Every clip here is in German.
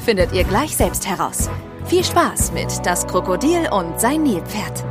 findet ihr gleich selbst heraus. Viel Spaß mit Das Krokodil und sein Nilpferd.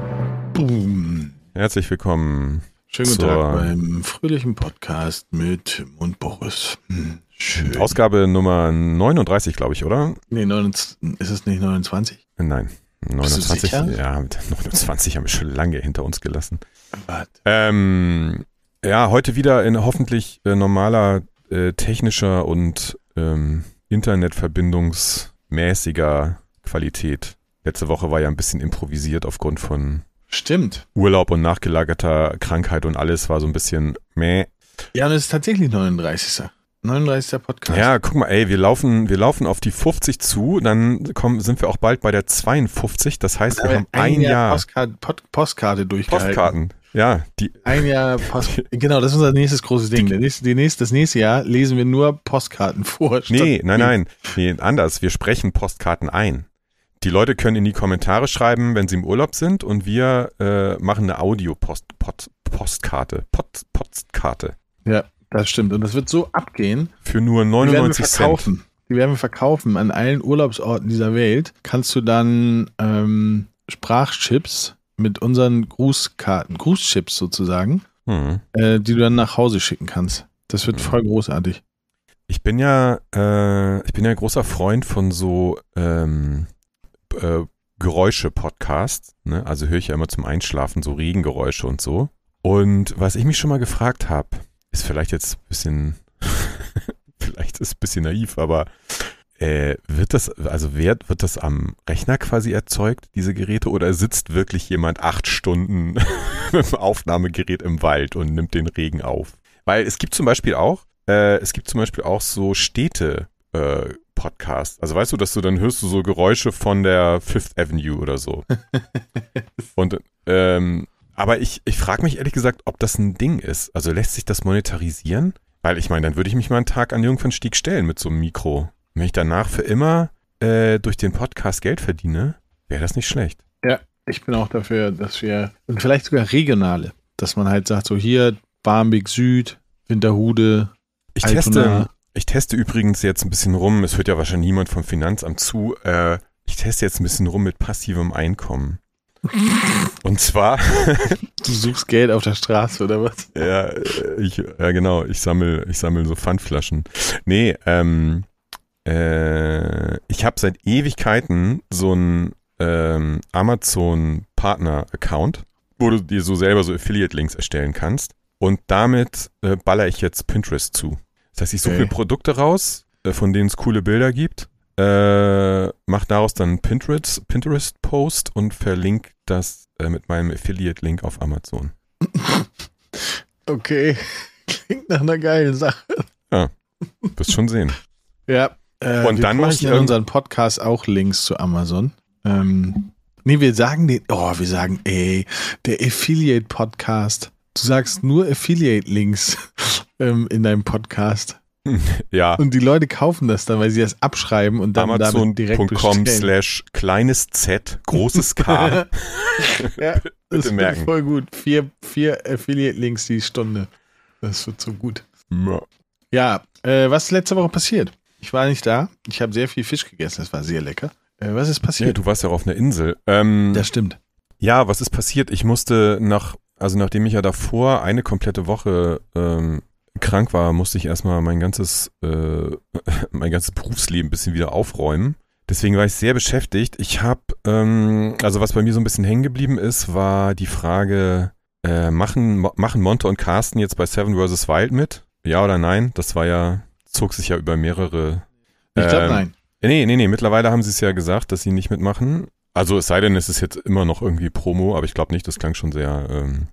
Boom. Herzlich willkommen. Schönen guten Tag beim fröhlichen Podcast mit Tim und Boris. Hm, Schön. Ausgabe Nummer 39, glaube ich, oder? nee, 29, ist es nicht 29? Äh, Nein. du 29. sicher? Ja, mit 29 haben wir schon lange hinter uns gelassen. Was? Ähm, ja, heute wieder in hoffentlich äh, normaler äh, technischer und ähm, Internetverbindungsmäßiger Qualität. Letzte Woche war ja ein bisschen improvisiert aufgrund von Stimmt. Urlaub und nachgelagerter Krankheit und alles war so ein bisschen meh. Ja, und es ist tatsächlich 39. 39. Podcast. Ja, guck mal, ey, wir laufen, wir laufen auf die 50 zu, dann kommen, sind wir auch bald bei der 52. Das heißt, wir haben ein Jahr Postkarte, Pod, Postkarte durchgehalten. Postkarten. Ja, die, Ein Jahr Post Genau, das ist unser nächstes großes Ding. Der nächste, die nächste, das nächste Jahr lesen wir nur Postkarten vor. nee, nein, nein, nee, anders. Wir sprechen Postkarten ein. Die Leute können in die Kommentare schreiben, wenn sie im Urlaub sind und wir äh, machen eine Audio-Post, Post, Postkarte, Post, Postkarte Ja, das stimmt. Und das wird so abgehen. für nur Die werden wir 99 Cent. verkaufen. Die werden wir verkaufen. An allen Urlaubsorten dieser Welt kannst du dann ähm, Sprachchips mit unseren Grußkarten, Grußchips sozusagen, Hm. äh, die du dann nach Hause schicken kannst. Das wird voll großartig. Ich bin ja, äh, ich bin ja ein großer Freund von so ähm, äh, Geräusche-Podcasts. Ne? Also höre ich ja immer zum Einschlafen so Regengeräusche und so. Und was ich mich schon mal gefragt habe, ist vielleicht jetzt ein bisschen, vielleicht ist ein bisschen naiv, aber äh, wird das, also wer, wird das am Rechner quasi erzeugt, diese Geräte, oder sitzt wirklich jemand acht Stunden mit dem Aufnahmegerät im Wald und nimmt den Regen auf? Weil es gibt zum Beispiel auch, äh, es gibt zum Beispiel auch so Städte, äh, Podcasts. Also weißt du, dass du dann hörst du so Geräusche von der Fifth Avenue oder so. Und ähm, aber ich, ich frage mich ehrlich gesagt, ob das ein Ding ist. Also lässt sich das monetarisieren? Weil ich meine, dann würde ich mich mal einen Tag an Jungfernstieg stellen mit so einem Mikro. Wenn ich danach für immer äh, durch den Podcast Geld verdiene, wäre das nicht schlecht. Ja, ich bin auch dafür, dass wir, und vielleicht sogar regionale, dass man halt sagt, so hier Barmbek Süd, Winterhude, Ich Altona. teste, ich teste übrigens jetzt ein bisschen rum, es hört ja wahrscheinlich niemand vom Finanzamt zu, äh, ich teste jetzt ein bisschen rum mit passivem Einkommen. Und zwar, du suchst Geld auf der Straße oder was? ja, äh, ich, ja genau, ich sammel, ich sammel so Pfandflaschen. Nee, ähm, äh, ich habe seit Ewigkeiten so einen ähm, Amazon-Partner-Account, wo du dir so selber so Affiliate-Links erstellen kannst. Und damit äh, baller ich jetzt Pinterest zu. Das heißt, ich suche Okay. mir Produkte raus, äh, von denen es coole Bilder gibt, äh, mach daraus dann Pinterest, Pinterest-Post und verlink das äh, mit meinem Affiliate-Link auf Amazon. Okay, klingt nach einer geilen Sache. Wirst schon sehen. Ja. Äh, Und wir dann mach posten ich in irgend- unseren Podcast auch Links zu Amazon. Ähm, nee, wir sagen den, oh, wir sagen, ey, der Affiliate-Podcast. Du sagst nur Affiliate-Links ähm, in deinem Podcast. Ja, Und die Leute kaufen das dann, weil sie das abschreiben und dann damit direkt Amazon.com bestellen. slash kleines Z, großes K. ja, das Bitte wird merken. voll gut. Vier, vier Affiliate-Links die Stunde. Das wird so gut. Ja. Ja, äh, was ist letzte Woche passiert? Ich war nicht da. Ich habe sehr viel Fisch gegessen. Das war sehr lecker. Äh, was ist ja, passiert? du warst ja auf einer Insel. Ähm, das stimmt. Ja, was ist passiert? Ich musste nach, also nachdem ich ja davor eine komplette Woche ähm, krank war, musste ich erstmal mein ganzes, äh, mein ganzes Berufsleben ein bisschen wieder aufräumen. Deswegen war ich sehr beschäftigt. Ich habe, ähm, also was bei mir so ein bisschen hängen geblieben ist, war die Frage, äh, machen, machen Monte und Carsten jetzt bei Seven vs. Wild mit? Ja oder nein? Das war ja, zog sich ja über mehrere. Ich glaube, ähm, nein. Nee, nee, nee, mittlerweile haben sie es ja gesagt, dass sie nicht mitmachen. Also es sei denn, es ist jetzt immer noch irgendwie Promo, aber ich glaube nicht, das klang schon sehr, ähm,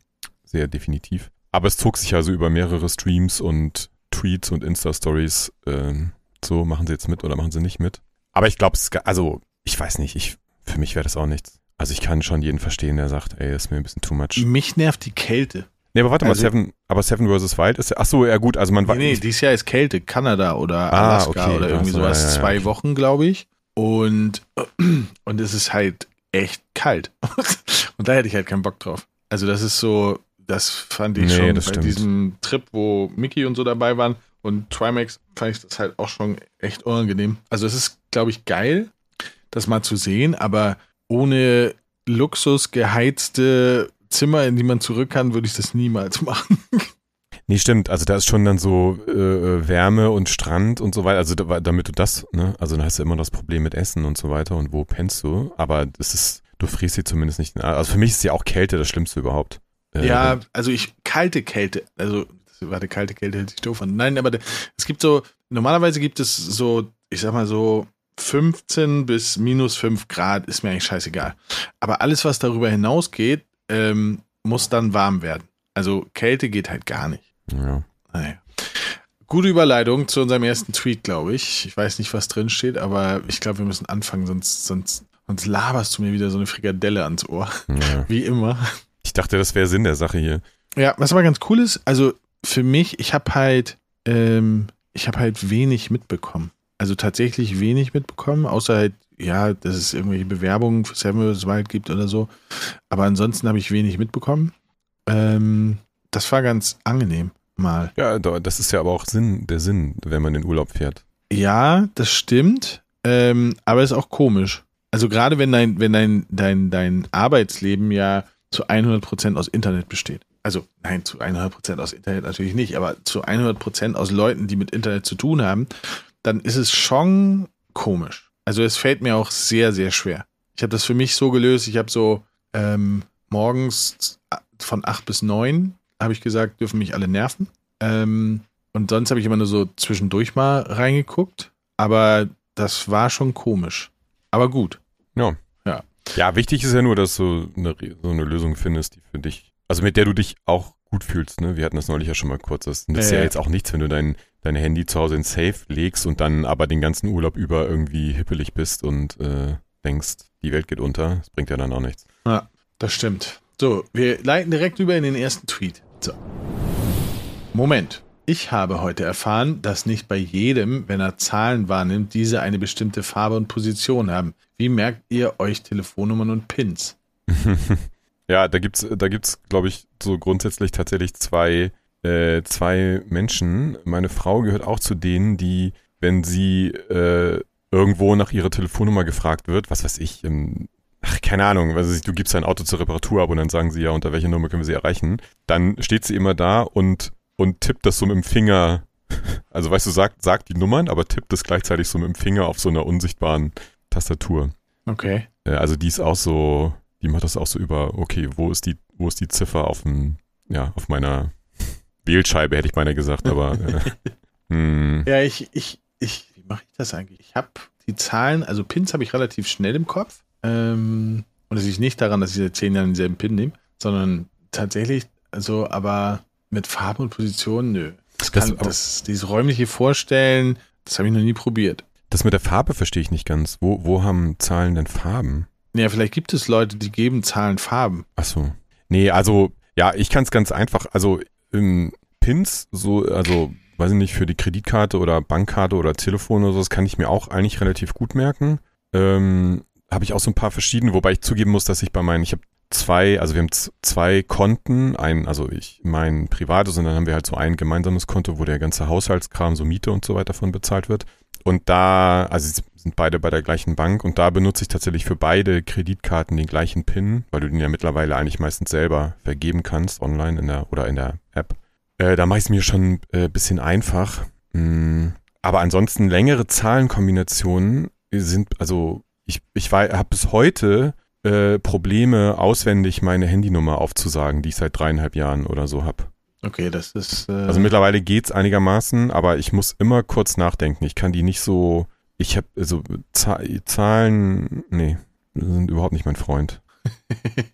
sehr definitiv. Aber es zog sich also über mehrere Streams und Tweets und Insta-Stories. Ähm, so, machen sie jetzt mit oder machen sie nicht mit? Aber ich glaube, es, also ich weiß nicht, ich, für mich wäre das auch nichts. Also ich kann schon jeden verstehen, der sagt, ey, ist mir ein bisschen too much. Mich nervt die Kälte. Nee, aber warte Also- mal, Seven, aber Seven vs. Wild ist ja, ach so, ja gut, also man Nee, weiß, nee, ich- dieses Jahr ist Kälte, Kanada oder Ah, Alaska okay, oder irgendwie so, sowas. ja, ja, Zwei okay. Wochen, glaube ich. Und, und es ist halt echt kalt. und da hätte ich halt keinen Bock drauf. Also das ist so, das fand ich Nee, schon bei stimmt. diesem Trip, wo Mickey und so dabei waren und Trimax, fand ich das halt auch schon echt unangenehm. Also es ist, glaube ich, geil, das mal zu sehen, aber ohne Luxus geheizte Zimmer, in die man zurück kann, würde ich das niemals machen. Nee, stimmt. Also da ist schon dann so äh, äh, Wärme und Strand und so weiter. Also da, damit du das, ne, also dann hast du immer das Problem mit Essen und so weiter und wo pennst du. Aber das ist, du frierst sie zumindest nicht. Also für mich ist ja auch Kälte das Schlimmste überhaupt. Äh, Ja, also ich, kalte Kälte, also, warte, kalte Kälte hält sich doof an. Nein, aber es gibt so, normalerweise gibt es so, ich sag mal so, 15 bis minus 5 Grad ist mir eigentlich scheißegal. Aber alles, was darüber hinausgeht, ähm, muss dann warm werden. Also Kälte geht halt gar nicht. Ja. Naja. Gute Überleitung zu unserem ersten Tweet, glaube ich. Ich weiß nicht, was drin steht, aber ich glaube, wir müssen anfangen, sonst, sonst, sonst laberst du mir wieder so eine Frikadelle ans Ohr. ja. Wie immer. Ich dachte, das wäre Sinn der Sache hier. Ja, was aber ganz cool ist, also für mich, ich habe halt, ähm, ich habe halt wenig mitbekommen. Also tatsächlich wenig mitbekommen, außer halt, ja, dass es irgendwelche Bewerbungen für vs. Wild gibt oder so. Aber ansonsten habe ich wenig mitbekommen. Ähm, das war ganz angenehm mal. Ja, da- das ist ja aber auch Sinn, der Sinn, wenn man in Urlaub fährt. Ja, das stimmt. Ähm, aber ist auch komisch. Also gerade wenn dein, wenn dein, dein, dein Arbeitsleben ja zu 100% aus Internet besteht. Also nein, zu 100% aus Internet natürlich nicht, aber zu 100% aus Leuten, die mit Internet zu tun haben, dann ist es schon komisch. Also es fällt mir auch sehr, sehr schwer. Ich habe das für mich so gelöst, ich habe so ähm, morgens von 8 bis 9, habe ich gesagt, dürfen mich alle nerven. Ähm, und sonst habe ich immer nur so zwischendurch mal reingeguckt. Aber das war schon komisch. Aber gut. Ja, wichtig ist ja nur, dass du eine, so eine Lösung findest, die für dich, also mit der du dich auch gut fühlst. Ne? Wir hatten das neulich ja schon mal kurz. Das nützt Ja, ja ja. jetzt auch nichts, wenn du dein, dein Handy zu Hause in Safe legst und dann aber den ganzen Urlaub über irgendwie hippelig bist und äh, denkst, die Welt geht unter. Das bringt ja dann auch nichts. Das stimmt. So, wir leiten direkt über in den ersten Tweet. So. Moment. Ich habe heute erfahren, dass nicht bei jedem, wenn er Zahlen wahrnimmt, diese eine bestimmte Farbe und Position haben. Wie merkt ihr euch Telefonnummern und Pins? ja, da gibt's, da gibt's, glaube ich, so grundsätzlich tatsächlich zwei, äh, zwei Menschen. Meine Frau gehört auch zu denen, die, wenn sie äh, irgendwo nach ihrer Telefonnummer gefragt wird, was weiß ich, im, ach, keine Ahnung, ich, du gibst dein Auto zur Reparatur ab und dann sagen sie ja, unter welcher Nummer können wir sie erreichen, dann steht sie immer da und, und tippt das so mit dem Finger. Also weißt du, sagt, sagt die Nummern, aber tippt das gleichzeitig so mit dem Finger auf so einer unsichtbaren Tastatur. Okay. Äh, Also die ist auch so, die macht das auch so über, okay, wo ist die, wo ist die Ziffer auf dem, ja, auf meiner Wählscheibe, hätte ich beinahe gesagt, aber äh, hm, Ja, ich, ich, ich, wie mache ich das eigentlich? Ich habe die Zahlen, also Pins habe ich relativ schnell im Kopf. Ähm, und es liegt nicht daran, dass ich seit zehn Jahren denselben Pin nehme, sondern tatsächlich, also, aber mit Farbe und Position, nö. Das Das- kann, aber- das, dieses räumliche Vorstellen, das habe ich noch nie probiert. das mit der Farbe verstehe ich nicht ganz. Wo, wo haben Zahlen denn Farben? Ja, vielleicht gibt es Leute, die geben Zahlen Farben. Ach so. Nee, also, ja, ich kann es ganz einfach, also ähm, Pins, so, also, weiß ich nicht, für die Kreditkarte oder Bankkarte oder Telefon oder so, das kann ich mir auch eigentlich relativ gut merken. Ähm, habe ich auch so ein paar verschiedene, wobei ich zugeben muss, dass ich bei meinen, ich habe zwei, also wir haben zwei Konten, ein, also ich mein privates und dann haben wir halt so ein gemeinsames Konto, wo der ganze Haushaltskram, so Miete und so weiter von bezahlt wird. Und da, also sind beide bei der gleichen Bank und da benutze ich tatsächlich für beide Kreditkarten den gleichen PIN, weil du den ja mittlerweile eigentlich meistens selber vergeben kannst, online in der oder in der App. Äh, da mache ich es mir schon ein äh, bisschen einfach. Mm, aber ansonsten längere Zahlenkombinationen sind, also ich, ich habe bis heute äh, Probleme, auswendig meine Handynummer aufzusagen, die ich seit dreieinhalb Jahren oder so habe. Okay, das ist. Äh, Also mittlerweile geht's einigermaßen, aber ich muss immer kurz nachdenken. Ich kann die nicht so. Ich habe also Za- Zahlen, nee, sind überhaupt nicht mein Freund.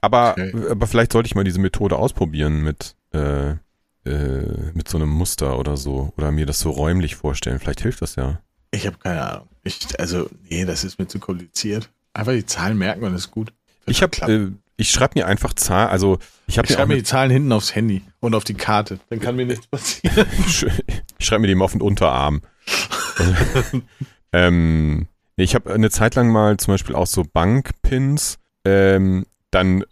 Aber, Okay. aber vielleicht sollte ich mal diese Methode ausprobieren mit äh, äh, mit so einem Muster oder so oder mir das so räumlich vorstellen. Vielleicht hilft das ja. Ich habe keine Ahnung. Ich, also, nee, das ist mir zu kompliziert. Einfach die Zahlen merken und das ist gut. Wird Ich habe, äh, ich schreibe mir einfach Zahlen, also ich habe mir mir die Zahlen hinten aufs Handy und auf die Karte. Dann kann mir nichts passieren. Ich schreibe mir die mal auf den Unterarm. ähm, nee, ich habe eine Zeit lang mal zum Beispiel auch so Bankpins ähm, dann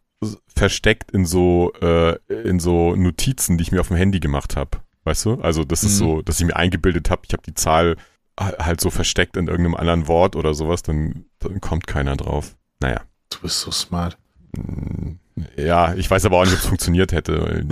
versteckt in so äh, in so Notizen, die ich mir auf dem Handy gemacht habe. Weißt du? Also das ist Mhm. so, dass ich mir eingebildet habe, ich habe die Zahl ha- halt so versteckt in irgendeinem anderen Wort oder sowas, dann kommt keiner drauf. Naja. Du bist so smart. Mm, Ja, ich weiß aber auch nicht, ob es funktioniert hätte.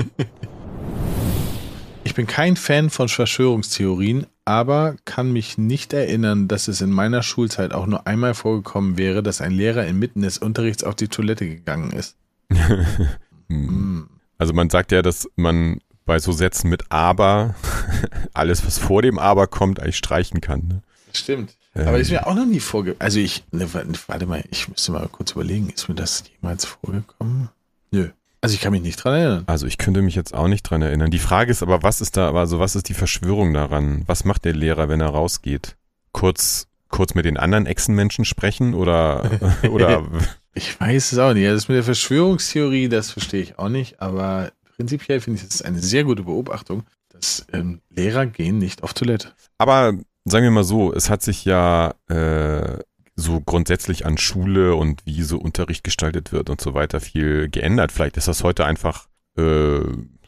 Ich bin kein Fan von Verschwörungstheorien, aber kann mich nicht erinnern, dass es in meiner Schulzeit auch nur einmal vorgekommen wäre, dass ein Lehrer inmitten des Unterrichts auf die Toilette gegangen ist. Mm. Also man sagt ja, dass man bei so Sätzen mit aber alles, was vor dem aber kommt, eigentlich streichen kann. Ne? Stimmt. Ähm. Aber ist mir auch noch nie vorgekommen. Also ich, ne, wa- warte mal, ich müsste mal kurz überlegen, ist mir das jemals vorgekommen? Nö. Also ich kann mich nicht dran erinnern. Also ich könnte mich jetzt auch nicht dran erinnern. Die Frage ist aber, was ist da, also was ist die Verschwörung daran? Was macht der Lehrer, wenn er rausgeht? Kurz, kurz mit den anderen Echsenmenschen sprechen oder, oder Ich weiß es auch nicht. Also Das mit der Verschwörungstheorie, das verstehe ich auch nicht, aber prinzipiell finde ich, das ist eine sehr gute Beobachtung, dass ähm, Lehrer gehen nicht auf Toilette. Aber sagen wir mal so, es hat sich ja äh, so grundsätzlich an Schule und wie so Unterricht gestaltet wird und so weiter viel geändert. Vielleicht ist das heute einfach, äh,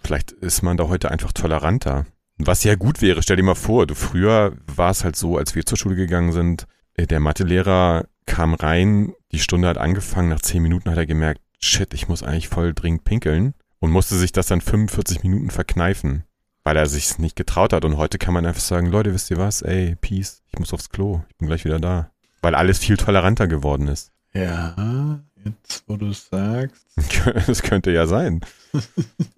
vielleicht ist man da heute einfach toleranter. Was ja gut wäre, stell dir mal vor, du früher war es halt so, als wir zur Schule gegangen sind, äh, der Mathelehrer kam rein, die Stunde hat angefangen, nach zehn Minuten hat er gemerkt, shit, ich muss eigentlich voll dringend pinkeln und musste sich das dann 45 Minuten verkneifen weil er sich nicht getraut hat. Und heute kann man einfach sagen, Leute, wisst ihr was? Ey, Peace, ich muss aufs Klo, ich bin gleich wieder da. Weil alles viel toleranter geworden ist. Ja, jetzt wo du es sagst. Das könnte ja sein.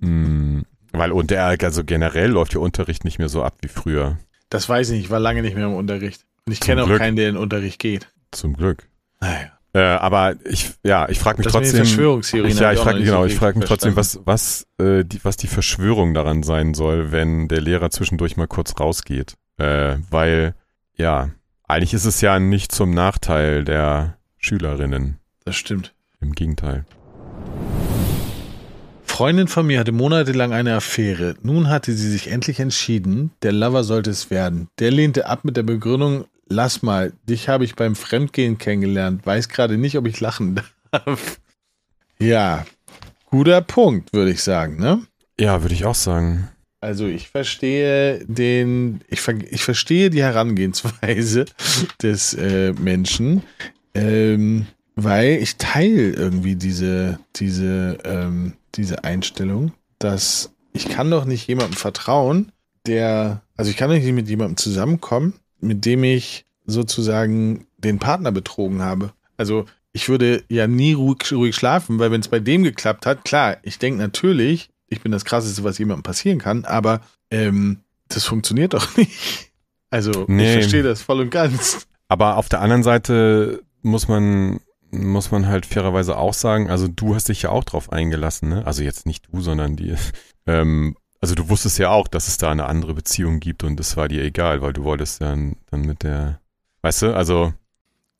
Hm, weil und der, also generell läuft der Unterricht nicht mehr so ab wie früher. Das weiß ich nicht, ich war lange nicht mehr im Unterricht. Und ich Zum kenne auch Glück. keinen, der in den Unterricht geht. Zum Glück. Naja. Äh, aber ich, ja, ich frage mich Das trotzdem. Verschwörungstheorien Ich, ja, ich frage genau, so ich frage mich trotzdem, was, was, äh, die, was die Verschwörung daran sein soll, wenn der Lehrer zwischendurch mal kurz rausgeht. Äh, weil, ja, eigentlich ist es ja nicht zum Nachteil der Schülerinnen. Das stimmt. Im Gegenteil. Freundin von mir hatte monatelang eine Affäre. Nun hatte sie sich endlich entschieden, der Lover sollte es werden. Der lehnte ab mit der Begründung, lass mal, dich habe ich beim Fremdgehen kennengelernt, weiß gerade nicht, ob ich lachen darf. Ja, guter Punkt, würde ich sagen, ne? Ja, würde ich auch sagen. Also ich verstehe den, ich, ver, ich verstehe die Herangehensweise des äh, Menschen, ähm, weil ich teile irgendwie diese, diese, ähm, diese Einstellung, dass ich kann doch nicht jemandem vertrauen, der, also ich kann doch nicht mit jemandem zusammenkommen, mit dem ich sozusagen den Partner betrogen habe. Also ich würde ja nie ruhig, ruhig schlafen, weil wenn es bei dem geklappt hat, klar, ich denke natürlich, ich bin das Krasseste, was jemandem passieren kann, aber ähm, das funktioniert doch nicht. Also Nee. ich verstehe das voll und ganz. Aber auf der anderen Seite muss man, muss man halt fairerweise auch sagen, also du hast dich ja auch drauf eingelassen, ne? Also jetzt nicht du, sondern die, ähm, also du wusstest ja auch, dass es da eine andere Beziehung gibt und das war dir egal, weil du wolltest dann, dann mit der, weißt du, also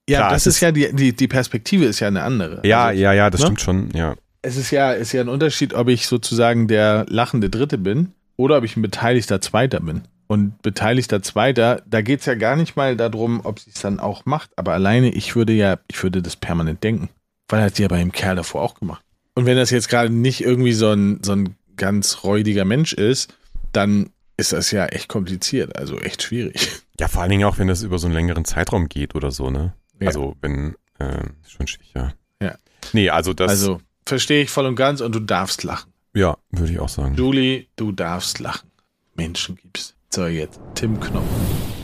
Ja, Klar, das es ist ja die, die, die Perspektive ist ja eine andere. ja, also, ja, ja, das ne? stimmt schon, ja. Es ist ja, ist ja ein Unterschied, ob ich sozusagen der lachende Dritte bin oder ob ich ein beteiligter Zweiter bin. Und beteiligter Zweiter, da geht es ja gar nicht mal darum, ob sie es dann auch macht. Aber alleine, ich würde ja, ich würde das permanent denken. Weil hat sie ja bei dem Kerl davor auch gemacht. Und wenn das jetzt gerade nicht irgendwie so ein, so ein ganz räudiger Mensch ist, dann ist das ja echt kompliziert, also echt schwierig. Ja, vor allen Dingen auch, wenn das über so einen längeren Zeitraum geht oder so, ne? Ja. Also wenn, äh, schon schwierig, ja. Ja. Nee, also das, also verstehe ich voll und ganz und du darfst lachen. ja, würde ich auch sagen. Julie, du darfst lachen. Menschen gibt's. So, jetzt Tim Knopf.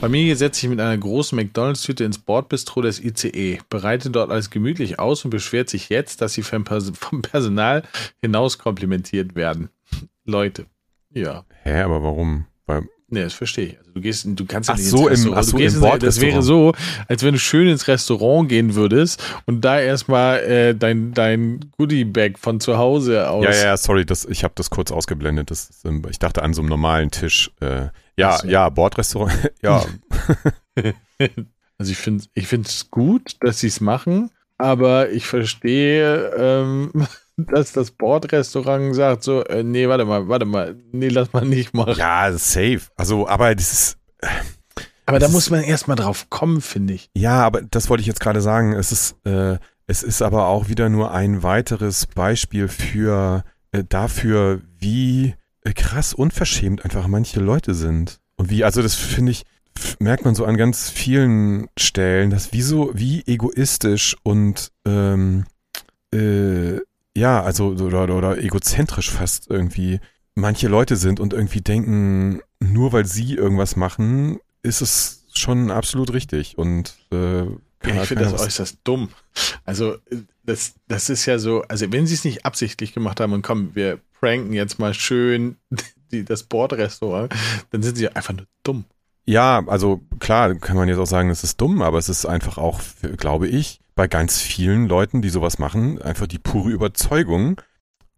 Familie setzt sich mit einer großen McDonalds-Tüte ins Bordbistro des ICE, bereitet dort alles gemütlich aus und beschwert sich jetzt, dass sie vom Personal hinaus komplimentiert werden. Leute. Ja. Hä, aber warum? Weil, Nee, das verstehe ich. Also du gehst, du kannst ja Ach nicht so, ins im- Restaurant. ach so, im ins- Das wäre so, als wenn du schön ins Restaurant gehen würdest und da erstmal äh, dein, dein Goodie-Bag von zu Hause aus. ja, ja, sorry, das, ich habe das kurz ausgeblendet. Das ähm, ich dachte an so einem normalen Tisch. Äh, ja, so. ja, Bordrestaurant. ja, Also ich finde ich es gut, dass sie es machen, aber ich verstehe, ähm, dass das Bordrestaurant sagt so, äh, nee, warte mal, warte mal, nee, lass mal nicht machen. Ja, safe. Also, aber das ist. Aber da muss man erstmal drauf kommen, finde ich. Ja, aber das wollte ich jetzt gerade sagen. Es ist, äh, es ist aber auch wieder nur ein weiteres Beispiel für äh, dafür, wie äh, krass unverschämt einfach manche Leute sind. Und wie, also das finde ich, merkt man so an ganz vielen Stellen, dass wie so, wie egoistisch und ähm, äh, ja, also oder, oder egozentrisch fast irgendwie manche Leute sind und irgendwie denken, nur weil sie irgendwas machen, ist es schon absolut richtig und äh, ja, ich finde das äußerst dumm. Also das, das ist ja so, also wenn sie es nicht absichtlich gemacht haben und kommen, wir pranken jetzt mal schön die, das Bordrestaurant, dann sind sie einfach nur dumm. Ja, also klar, kann man jetzt auch sagen, es ist dumm, aber es ist einfach auch, glaube ich, bei ganz vielen Leuten, die sowas machen, einfach die pure Überzeugung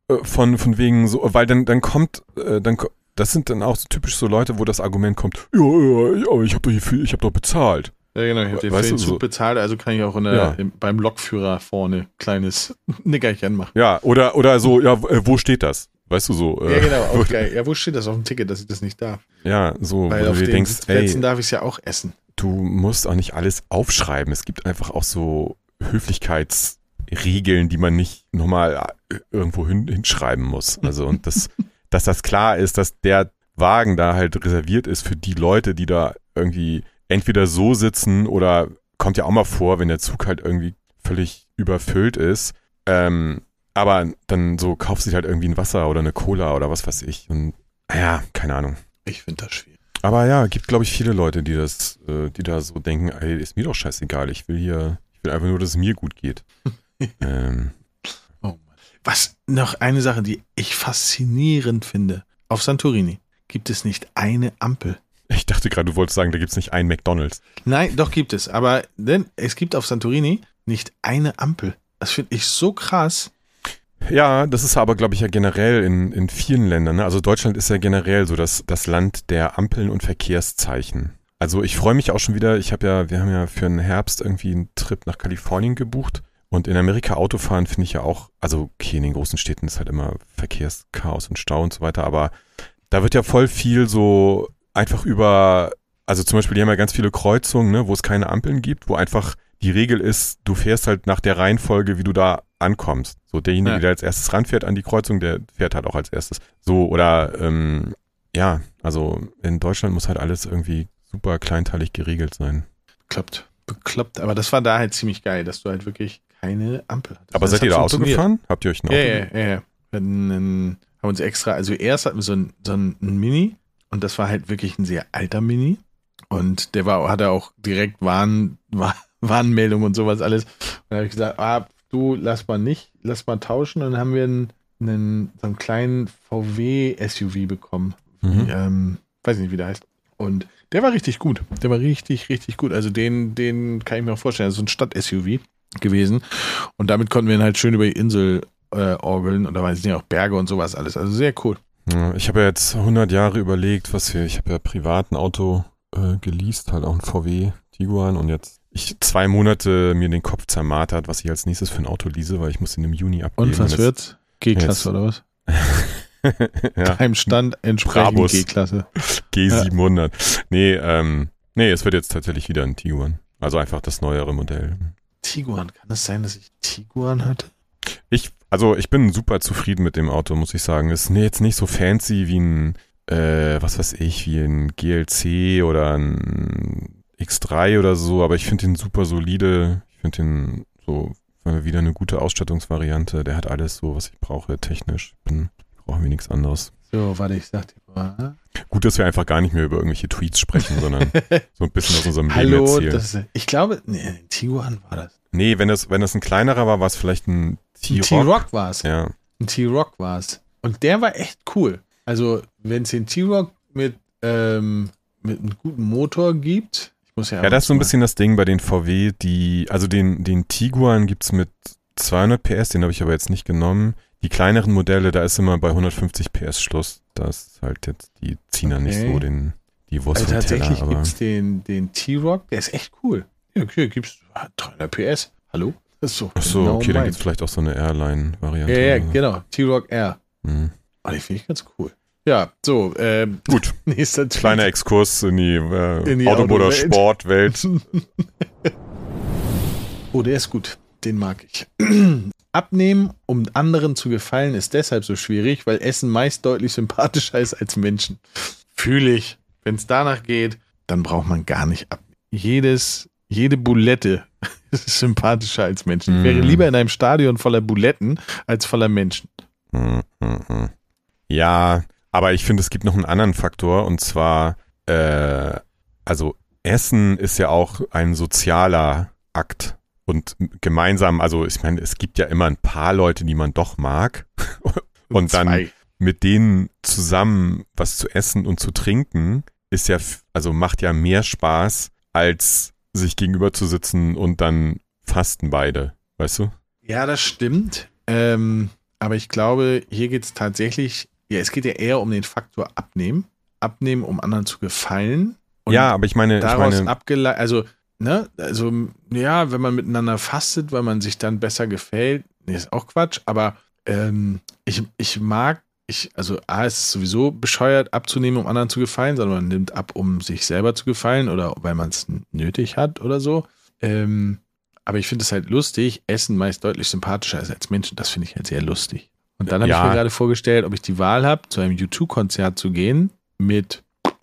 äh, von, von wegen so, weil dann, dann kommt, äh, dann, das sind dann auch so typisch so Leute, wo das Argument kommt, ja, ja, ich habe doch hierfür, ich habe doch bezahlt. Ja, genau, ich habe den, für den Zug so, bezahlt, also kann ich auch der, ja. im, beim Lokführer vorne kleines Nickerchen machen. Ja, oder, oder so, ja, äh, wo steht das? Weißt du so? Äh, ja, genau, auch geil. Ja, wo steht das auf dem Ticket, dass ich das nicht darf? Ja, so, Weil wo auf du den denkst, ey, darf ich es ja auch essen. Du musst auch nicht alles aufschreiben. Es gibt einfach auch so Höflichkeitsregeln, die man nicht nochmal äh, irgendwo hin, hinschreiben muss. Also, und das, dass das klar ist, dass der Wagen da halt reserviert ist für die Leute, die da irgendwie entweder so sitzen oder kommt ja auch mal vor, wenn der Zug halt irgendwie völlig überfüllt ist. Ähm, aber dann so du dir halt irgendwie ein Wasser oder eine Cola oder was weiß ich. Und ja, keine Ahnung. Ich finde das schwierig. Aber ja, gibt, glaube ich, viele Leute, die das, äh, die da so denken, ey, ist mir doch scheißegal, ich will hier, ich will einfach nur, dass es mir gut geht. ähm. oh Mann. Was noch eine Sache, die ich faszinierend finde. Auf Santorini gibt es nicht eine Ampel. Ich dachte gerade, du wolltest sagen, da gibt es nicht einen McDonalds. Nein, doch gibt es. Aber denn es gibt auf Santorini nicht eine Ampel. Das finde ich so krass. Ja, das ist aber, glaube ich, ja generell in, in vielen Ländern. Ne? Also Deutschland ist ja generell so das, das Land der Ampeln und Verkehrszeichen. Also ich freue mich auch schon wieder. Ich habe ja, wir haben ja für den Herbst irgendwie einen Trip nach Kalifornien gebucht. Und in Amerika Autofahren finde ich ja auch, also okay, in den großen Städten ist halt immer Verkehrschaos und Stau und so weiter, aber da wird ja voll viel so einfach über, also zum Beispiel, die haben ja ganz viele Kreuzungen, ne, wo es keine Ampeln gibt, wo einfach die Regel ist, du fährst halt nach der Reihenfolge, wie du da ankommst. So derjenige, ja. der als erstes ranfährt an die Kreuzung, der fährt halt auch als erstes. So oder ähm, ja, also in Deutschland muss halt alles irgendwie super kleinteilig geregelt sein. Bekloppt, bekloppt. Aber das war da halt ziemlich geil, dass du halt wirklich keine Ampel hattest. Aber das seid ihr da Auto gefahren? Habt ihr euch ein Auto? Ja, ja, ja. ja. Haben uns extra, also erst hatten wir so ein, so ein Mini und das war halt wirklich ein sehr alter Mini. Und der war, hatte auch direkt Warn, Warnmeldung und sowas alles. Und da habe ich gesagt, ah, du, lass mal nicht, lass mal tauschen. Und dann haben wir einen, einen so einen kleinen VW-SUV bekommen. Mhm. Ähm, weiß nicht, wie der heißt. Und der war richtig gut. Der war richtig, richtig gut. Also den, den kann ich mir auch vorstellen. So ein Stadt-SUV gewesen. Und damit konnten wir ihn halt schön über die Insel äh, orgeln. Und da waren ja auch Berge und sowas alles. Also sehr cool. Ja, ich habe ja jetzt 100 Jahre überlegt, was wir, ich habe ja privat ein Auto äh, geleast, halt auch ein VW Tiguan und jetzt ich zwei Monate mir den Kopf zermartert, was ich als nächstes für ein Auto lease, weil ich muss ihn im Juni abgeben. Und was wird's? G-Klasse oder was? ja. Beim Stand entsprechend G-Klasse. G700. Ja. Nee, ähm, nee, es wird jetzt tatsächlich wieder ein Tiguan. Also einfach das neuere Modell. Tiguan, kann es sein, dass ich Tiguan hatte? Ich, also ich bin super zufrieden mit dem Auto, muss ich sagen. Ist jetzt nicht so fancy wie ein, äh, was weiß ich, wie ein GLC oder ein X3 oder so, aber ich finde den super solide. Ich finde den so wieder eine gute Ausstattungsvariante. Der hat alles so, was ich brauche, technisch. Bin, brauchen wir nichts anderes. So, warte, ich sag dir mal. Gut, dass wir einfach gar nicht mehr über irgendwelche Tweets sprechen, sondern so ein bisschen aus unserem Hallo, Leben erzählen. Das, ich glaube, nee, Tiguan war das. Nee, wenn das, wenn das ein kleinerer war, war es vielleicht ein T-Rock. T-Rock war es. Ja. Ein T-Rock war es. Und der war echt cool. Also, wenn es den T-Rock mit, ähm, mit einem guten Motor gibt, ich muss ja. Ja, das ist so ein bisschen das Ding bei den VW, die, also den, den Tiguan gibt es mit 200 PS, den habe ich aber jetzt nicht genommen. Die kleineren Modelle, da ist immer bei 150 PS Schluss. Das ist halt jetzt, die ziehen okay. nicht so den, die Wurst Also tatsächlich gibt es den, den T-Rock, der ist echt cool. Ja, okay, gibt's ah, 300 PS. Hallo? Das ist so. Ach so, genau okay, dann meins. gibt es vielleicht auch so eine Airline-Variante. Ja, ja, so. genau. T-Rock R. Hm. Oh, die finde ich ganz cool. Ja, so, ähm, Gut, nächster Tweet. kleiner Exkurs in die, äh, In die Autowelt. Automotorsportwelt. Oh, der ist gut. Den mag ich. Abnehmen, um anderen zu gefallen, ist deshalb so schwierig, weil Essen meist deutlich sympathischer ist als Menschen. Fühle ich. Wenn es danach geht, dann braucht man gar nicht abnehmen. Jedes, jede Boulette ist sympathischer als Menschen. Ich wäre Mm. lieber in einem Stadion voller Buletten als voller Menschen. Hm, hm, hm. Ja, aber ich finde, es gibt noch einen anderen Faktor und zwar, äh, also Essen ist ja auch ein sozialer Akt und gemeinsam, also ich meine, es gibt ja immer ein paar Leute, die man doch mag und dann Zwei. mit denen zusammen was zu essen und zu trinken ist ja, also macht ja mehr Spaß, als sich gegenüber zu sitzen und dann fasten beide, weißt du? Ja, das stimmt. Ähm, aber ich glaube, hier geht es tatsächlich, ja, es geht ja eher um den Faktor abnehmen. Abnehmen, um anderen zu gefallen. Und ja, aber ich meine, ich daraus meine, abgeleitet, also, ne, also, ja, wenn man miteinander fastet, weil man sich dann besser gefällt, nee, ist auch Quatsch, aber ähm, ich, ich mag, ich, also, A, es ist sowieso bescheuert, abzunehmen, um anderen zu gefallen, sondern man nimmt ab, um sich selber zu gefallen oder weil man es nötig hat oder so. Ähm, aber ich finde es halt lustig, Essen meist deutlich sympathischer ist als Menschen. Das finde ich halt sehr lustig. Und dann habe Ja. ich mir gerade vorgestellt, ob ich die Wahl habe, zu einem U2-Konzert zu gehen mit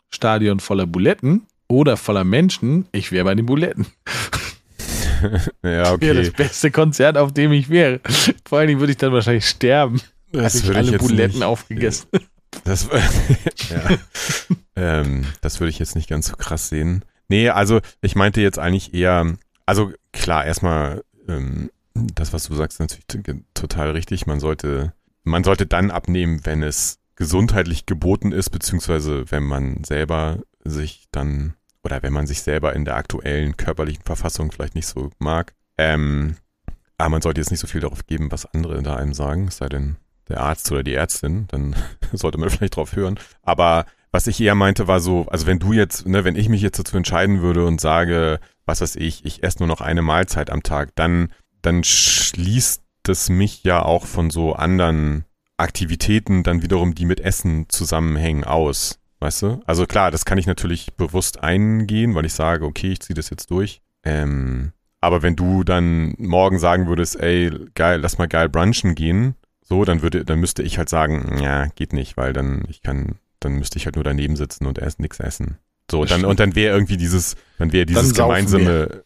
Stadion voller Buletten oder voller Menschen. Ich wäre bei den Buletten. ja, Wäre okay. das beste Konzert, auf dem ich wäre. Vor allen Dingen würde ich dann wahrscheinlich sterben. Das Hätte ich würde ich alle Buletten nicht- aufgegessen. Das, ja. ähm, das würde ich jetzt nicht ganz so krass sehen. Nee, also ich meinte jetzt eigentlich eher, also klar, erstmal ähm, das, was du sagst, ist natürlich total richtig. Man sollte, man sollte dann abnehmen, wenn es gesundheitlich geboten ist, beziehungsweise wenn man selber sich dann oder wenn man sich selber in der aktuellen körperlichen Verfassung vielleicht nicht so mag. Ähm, aber man sollte jetzt nicht so viel darauf geben, was andere da einem sagen, sei denn der Arzt oder die Ärztin, dann sollte man vielleicht drauf hören. Aber was ich eher meinte, war so, also wenn du jetzt, ne, wenn ich mich jetzt dazu entscheiden würde und sage, was weiß ich, ich esse nur noch eine Mahlzeit am Tag, dann, dann schließt es mich ja auch von so anderen Aktivitäten dann wiederum, die mit Essen zusammenhängen, aus. Weißt du? Also klar, das kann ich natürlich bewusst eingehen, weil ich sage, okay, ich ziehe das jetzt durch. Ähm, aber wenn du dann morgen sagen würdest, ey, geil, lass mal geil brunchen gehen, so, dann würde, dann müsste ich halt sagen, ja, geht nicht, weil dann ich kann, dann müsste ich halt nur daneben sitzen und erst nichts essen. So, dann, und dann wäre irgendwie dieses, dann wäre dieses saufen gemeinsame,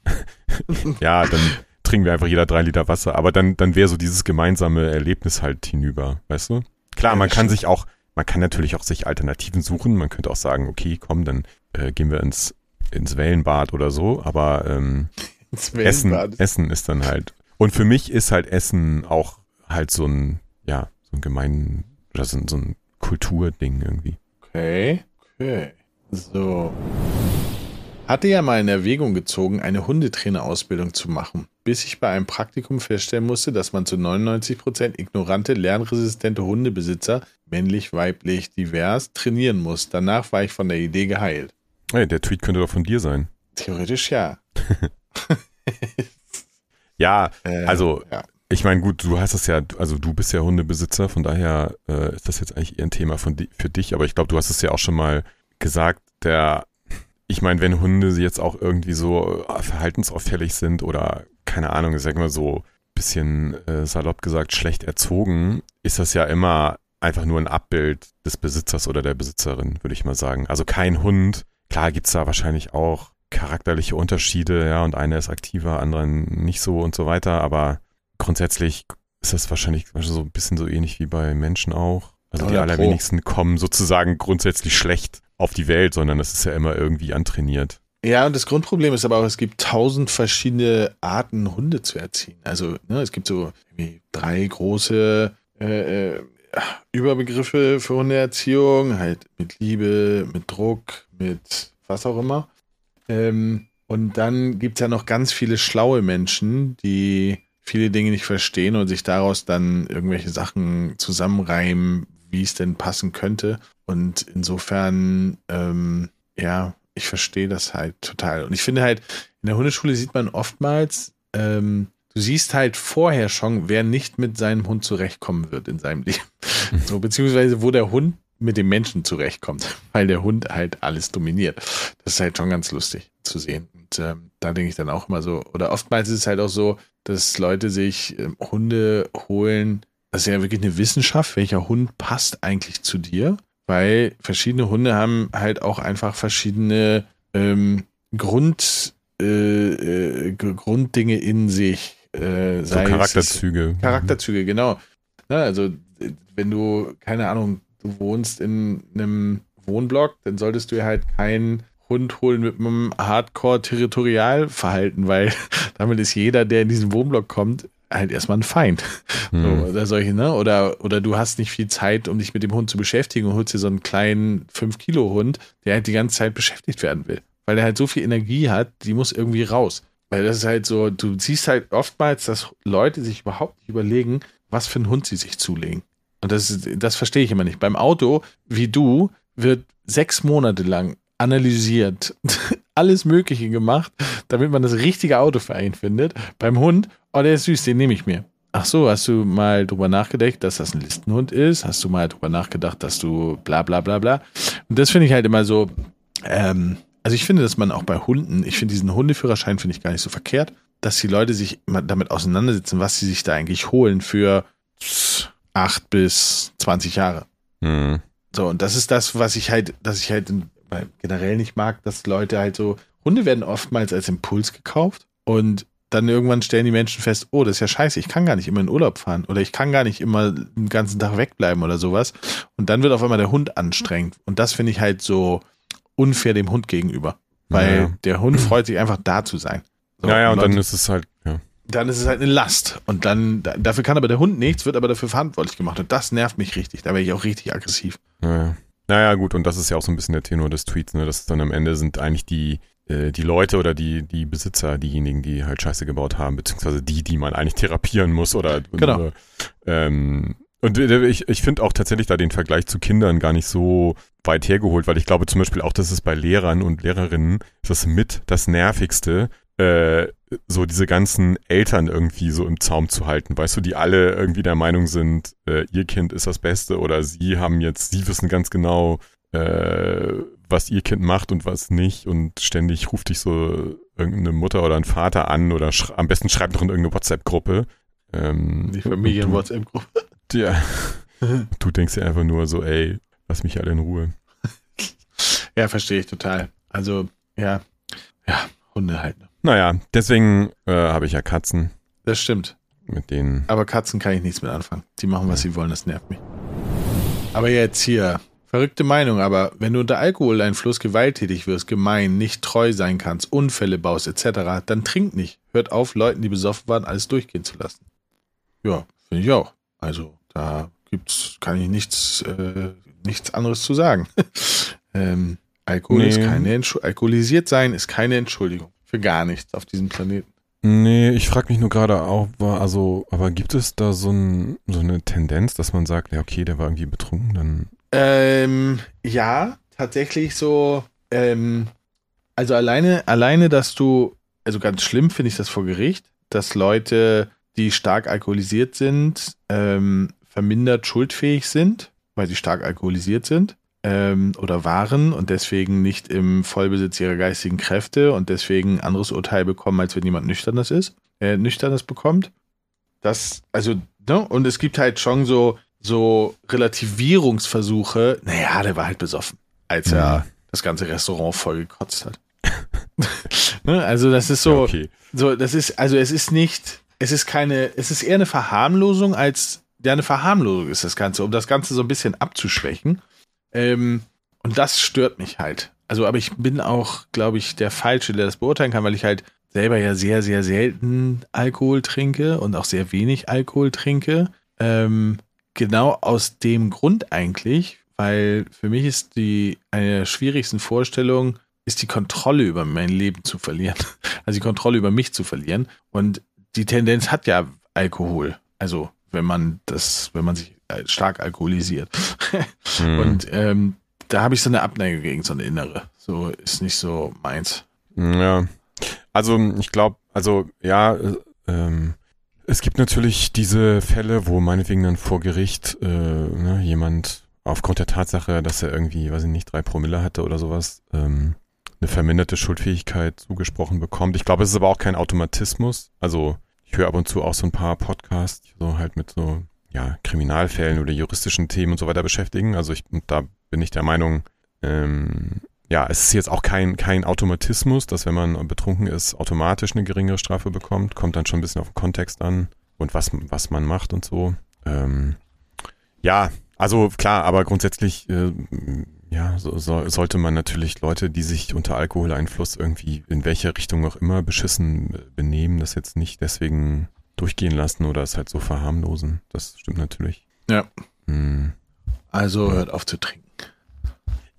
ja, dann trinken wir einfach jeder drei Liter Wasser, aber dann, dann wäre so dieses gemeinsame Erlebnis halt hinüber, weißt du? Klar, man kann sich auch, man kann natürlich auch sich Alternativen suchen, man könnte auch sagen, okay, komm, dann äh, gehen wir ins, ins Wellenbad oder so, aber ähm, Essen. Essen ist dann halt. Und für mich ist halt Essen auch halt so ein, ja, so ein gemein, oder so ein, so ein Kulturding irgendwie. Okay, okay. So. Hatte ja mal in Erwägung gezogen, eine Hundetrainerausbildung zu machen, bis ich bei einem Praktikum feststellen musste, dass man zu 99% ignorante, lernresistente Hundebesitzer, männlich, weiblich, divers, trainieren muss. Danach war ich von der Idee geheilt. Hey, der Tweet könnte doch von dir sein. Theoretisch ja. Ja, Äh, Also- ja. ich meine, gut, du hast es ja, also du bist ja Hundebesitzer, von daher äh, ist das jetzt eigentlich eher ein Thema von für dich, aber ich glaube, du hast es ja auch schon mal gesagt, der, ich meine, wenn Hunde jetzt auch irgendwie so äh, verhaltensauffällig sind oder, keine Ahnung, ich sag mal so, bisschen äh, salopp gesagt, schlecht erzogen, ist das ja immer einfach nur ein Abbild des Besitzers oder der Besitzerin, würde ich mal sagen. Also kein Hund, klar gibt's da wahrscheinlich auch charakterliche Unterschiede, ja, und einer ist aktiver, andere nicht so und so weiter, aber grundsätzlich ist das wahrscheinlich so ein bisschen so ähnlich wie bei Menschen auch. Also die Oder pro. allerwenigsten kommen sozusagen grundsätzlich schlecht auf die Welt, sondern das ist ja immer irgendwie antrainiert. Ja, und das Grundproblem ist aber auch, es gibt tausend verschiedene Arten, Hunde zu erziehen. Also, ne, es gibt so drei große äh, äh, Überbegriffe für Hundeerziehung, halt mit Liebe, mit Druck, mit was auch immer. Ähm, und dann gibt es ja noch ganz viele schlaue Menschen, die viele Dinge nicht verstehen und sich daraus dann irgendwelche Sachen zusammenreimen, wie es denn passen könnte. Und insofern, ähm, ja, ich verstehe das halt total. Und ich finde halt, in der Hundeschule sieht man oftmals, ähm, du siehst halt vorher schon, wer nicht mit seinem Hund zurechtkommen wird in seinem Leben. So, beziehungsweise wo der Hund mit dem Menschen zurechtkommt, weil der Hund halt alles dominiert. Das ist halt schon ganz lustig zu sehen. Und ähm, da denke ich dann auch immer so, oder oftmals ist es halt auch so, dass Leute sich ähm, Hunde holen. Das ist ja wirklich eine Wissenschaft, welcher Hund passt eigentlich zu dir, weil verschiedene Hunde haben halt auch einfach verschiedene ähm, Grund, äh, äh, Grunddinge in sich. Äh, so Charakterzüge. Charakterzüge, genau. Na, also wenn du, keine Ahnung, du wohnst in einem Wohnblock, dann solltest du ja halt keinen Hund holen mit einem Hardcore-Territorialverhalten, weil damit ist jeder, der in diesen Wohnblock kommt, halt erstmal ein Feind. Hm. So, oder solche, ne? Oder, oder du hast nicht viel Zeit, um dich mit dem Hund zu beschäftigen und holst dir so einen kleinen 5-Kilo-Hund, der halt die ganze Zeit beschäftigt werden will. Weil er halt so viel Energie hat, die muss irgendwie raus. Weil das ist halt so, du siehst halt oftmals, dass Leute sich überhaupt nicht überlegen, was für einen Hund sie sich zulegen. Und das, das verstehe ich immer nicht. Beim Auto, wie du, wird sechs Monate lang analysiert, alles Mögliche gemacht, damit man das richtige Auto für einen findet. Beim Hund, oh, der ist süß, den nehme ich mir. Ach so, hast du mal drüber nachgedacht, dass das ein Listenhund ist? Hast du mal drüber nachgedacht, dass du bla bla bla bla? Und das finde ich halt immer so, ähm, also ich finde, dass man auch bei Hunden, ich finde diesen Hundeführerschein finde ich gar nicht so verkehrt, dass die Leute sich damit auseinandersetzen, was sie sich da eigentlich holen für acht bis 20 Jahre. Mhm. So, und das ist das, was ich halt, dass ich halt generell nicht mag, dass Leute halt so, Hunde werden oftmals als Impuls gekauft und dann irgendwann stellen die Menschen fest, oh, das ist ja scheiße, ich kann gar nicht immer in Urlaub fahren oder ich kann gar nicht immer den ganzen Tag wegbleiben oder sowas. Und dann wird auf einmal der Hund anstrengend. Und das finde ich halt so unfair dem Hund gegenüber. Weil ja. der Hund freut sich einfach da zu sein. So, ja, ja, und, und dann ist es halt, ja dann ist es halt eine Last. Und dann, dafür kann aber der Hund nichts, wird aber dafür verantwortlich gemacht. Und das nervt mich richtig. Da werde ich auch richtig aggressiv. Naja. naja, gut, und das ist ja auch so ein bisschen der Tenor des Tweets, ne? Dass dann am Ende sind eigentlich die, äh, die Leute oder die, die Besitzer diejenigen, die halt Scheiße gebaut haben, beziehungsweise die, die man eigentlich therapieren muss oder. Genau. Oder, ähm, und ich, ich finde auch tatsächlich da den Vergleich zu Kindern gar nicht so weit hergeholt, weil ich glaube zum Beispiel auch, dass es bei Lehrern und Lehrerinnen das mit das Nervigste, äh, so diese ganzen Eltern irgendwie so im Zaum zu halten, weißt du, die alle irgendwie der Meinung sind, äh, ihr Kind ist das Beste oder sie haben jetzt, sie wissen ganz genau, äh, was ihr Kind macht und was nicht und ständig ruft dich so irgendeine Mutter oder ein Vater an oder am besten schreibt noch in irgendeine WhatsApp-Gruppe. Ähm, Die Familien-WhatsApp-Gruppe. Ja. du denkst dir einfach nur so, ey, lass mich alle in Ruhe. Ja, verstehe ich total. Also, ja, ja, Hunde halt. Ne? Naja, deswegen äh, habe ich ja Katzen. Das stimmt. Mit denen. Aber Katzen kann ich nichts mit anfangen. Die machen, was sie wollen, das nervt mich. Aber jetzt hier, verrückte Meinung, aber wenn du unter Alkoholeinfluss gewalttätig wirst, gemein, nicht treu sein kannst, Unfälle baust, etc., dann trink nicht. Hört auf, Leuten, die besoffen waren, alles durchgehen zu lassen. Ja, finde ich auch. Also, da gibt's, kann ich nichts, äh, nichts anderes zu sagen. ähm, Alkohol nee. ist keine Entschuldigung. Alkoholisiert sein ist keine Entschuldigung für gar nichts auf diesem Planeten. Nee, ich frage mich nur gerade auch, also, aber gibt es da so, ein, so eine Tendenz, dass man sagt, ja, okay, der war irgendwie betrunken, dann. Ähm, ja, tatsächlich so, ähm, also alleine, alleine, dass du, also ganz schlimm finde ich das vor Gericht, dass Leute, die stark alkoholisiert sind, ähm, vermindert schuldfähig sind, weil sie stark alkoholisiert sind ähm, oder waren und deswegen nicht im Vollbesitz ihrer geistigen Kräfte und deswegen ein anderes Urteil bekommen, als wenn jemand nüchternes ist, äh, nüchternes bekommt. Das, also, ne? Und es gibt halt schon so, so Relativierungsversuche. Naja, der war halt besoffen, als mhm. er das ganze Restaurant vollgekotzt hat. ne? Also, das ist so, ja, okay. so, das ist, also es ist nicht, es ist keine, es ist eher eine Verharmlosung als, ja, eine Verharmlosung ist das Ganze, um das Ganze so ein bisschen abzuschwächen. Ähm, und das stört mich halt. Also, aber ich bin auch, glaube ich, der Falsche, der das beurteilen kann, weil ich halt selber ja sehr, sehr selten Alkohol trinke und auch sehr wenig Alkohol trinke. Ähm, genau aus dem Grund eigentlich, weil für mich ist die eine der schwierigsten Vorstellungen, ist die Kontrolle über mein Leben zu verlieren. Also die Kontrolle über mich zu verlieren. Und die Tendenz hat ja Alkohol. Also wenn man das, wenn man sich stark alkoholisiert. Mhm. Und ähm, da habe ich so eine Abneigung gegen so eine innere. so ist nicht so meins. Ja, also ich glaube, also ja, äh, ähm, es gibt natürlich diese Fälle, wo meinetwegen dann vor Gericht äh, ne, jemand aufgrund der Tatsache, dass er irgendwie, weiß ich nicht, drei Promille hatte oder sowas, ähm, eine verminderte Schuldfähigkeit zugesprochen bekommt. Ich glaube, es ist aber auch kein Automatismus. Also ich höre ab und zu auch so ein paar Podcasts, so halt mit so ja, Kriminalfällen oder juristischen Themen und so weiter beschäftigen. Also ich, da bin ich der Meinung, ähm, ja, es ist jetzt auch kein, kein Automatismus, dass wenn man betrunken ist, automatisch eine geringere Strafe bekommt. Kommt dann schon ein bisschen auf den Kontext an und was, was man macht und so. Ähm, ja, also klar, aber grundsätzlich äh, ja, so, so, sollte man natürlich Leute, die sich unter Alkoholeinfluss irgendwie in welcher Richtung auch immer beschissen benehmen, das jetzt nicht deswegen durchgehen lassen oder es halt so verharmlosen. Das stimmt natürlich. Ja. Hm. Also hört auf zu trinken.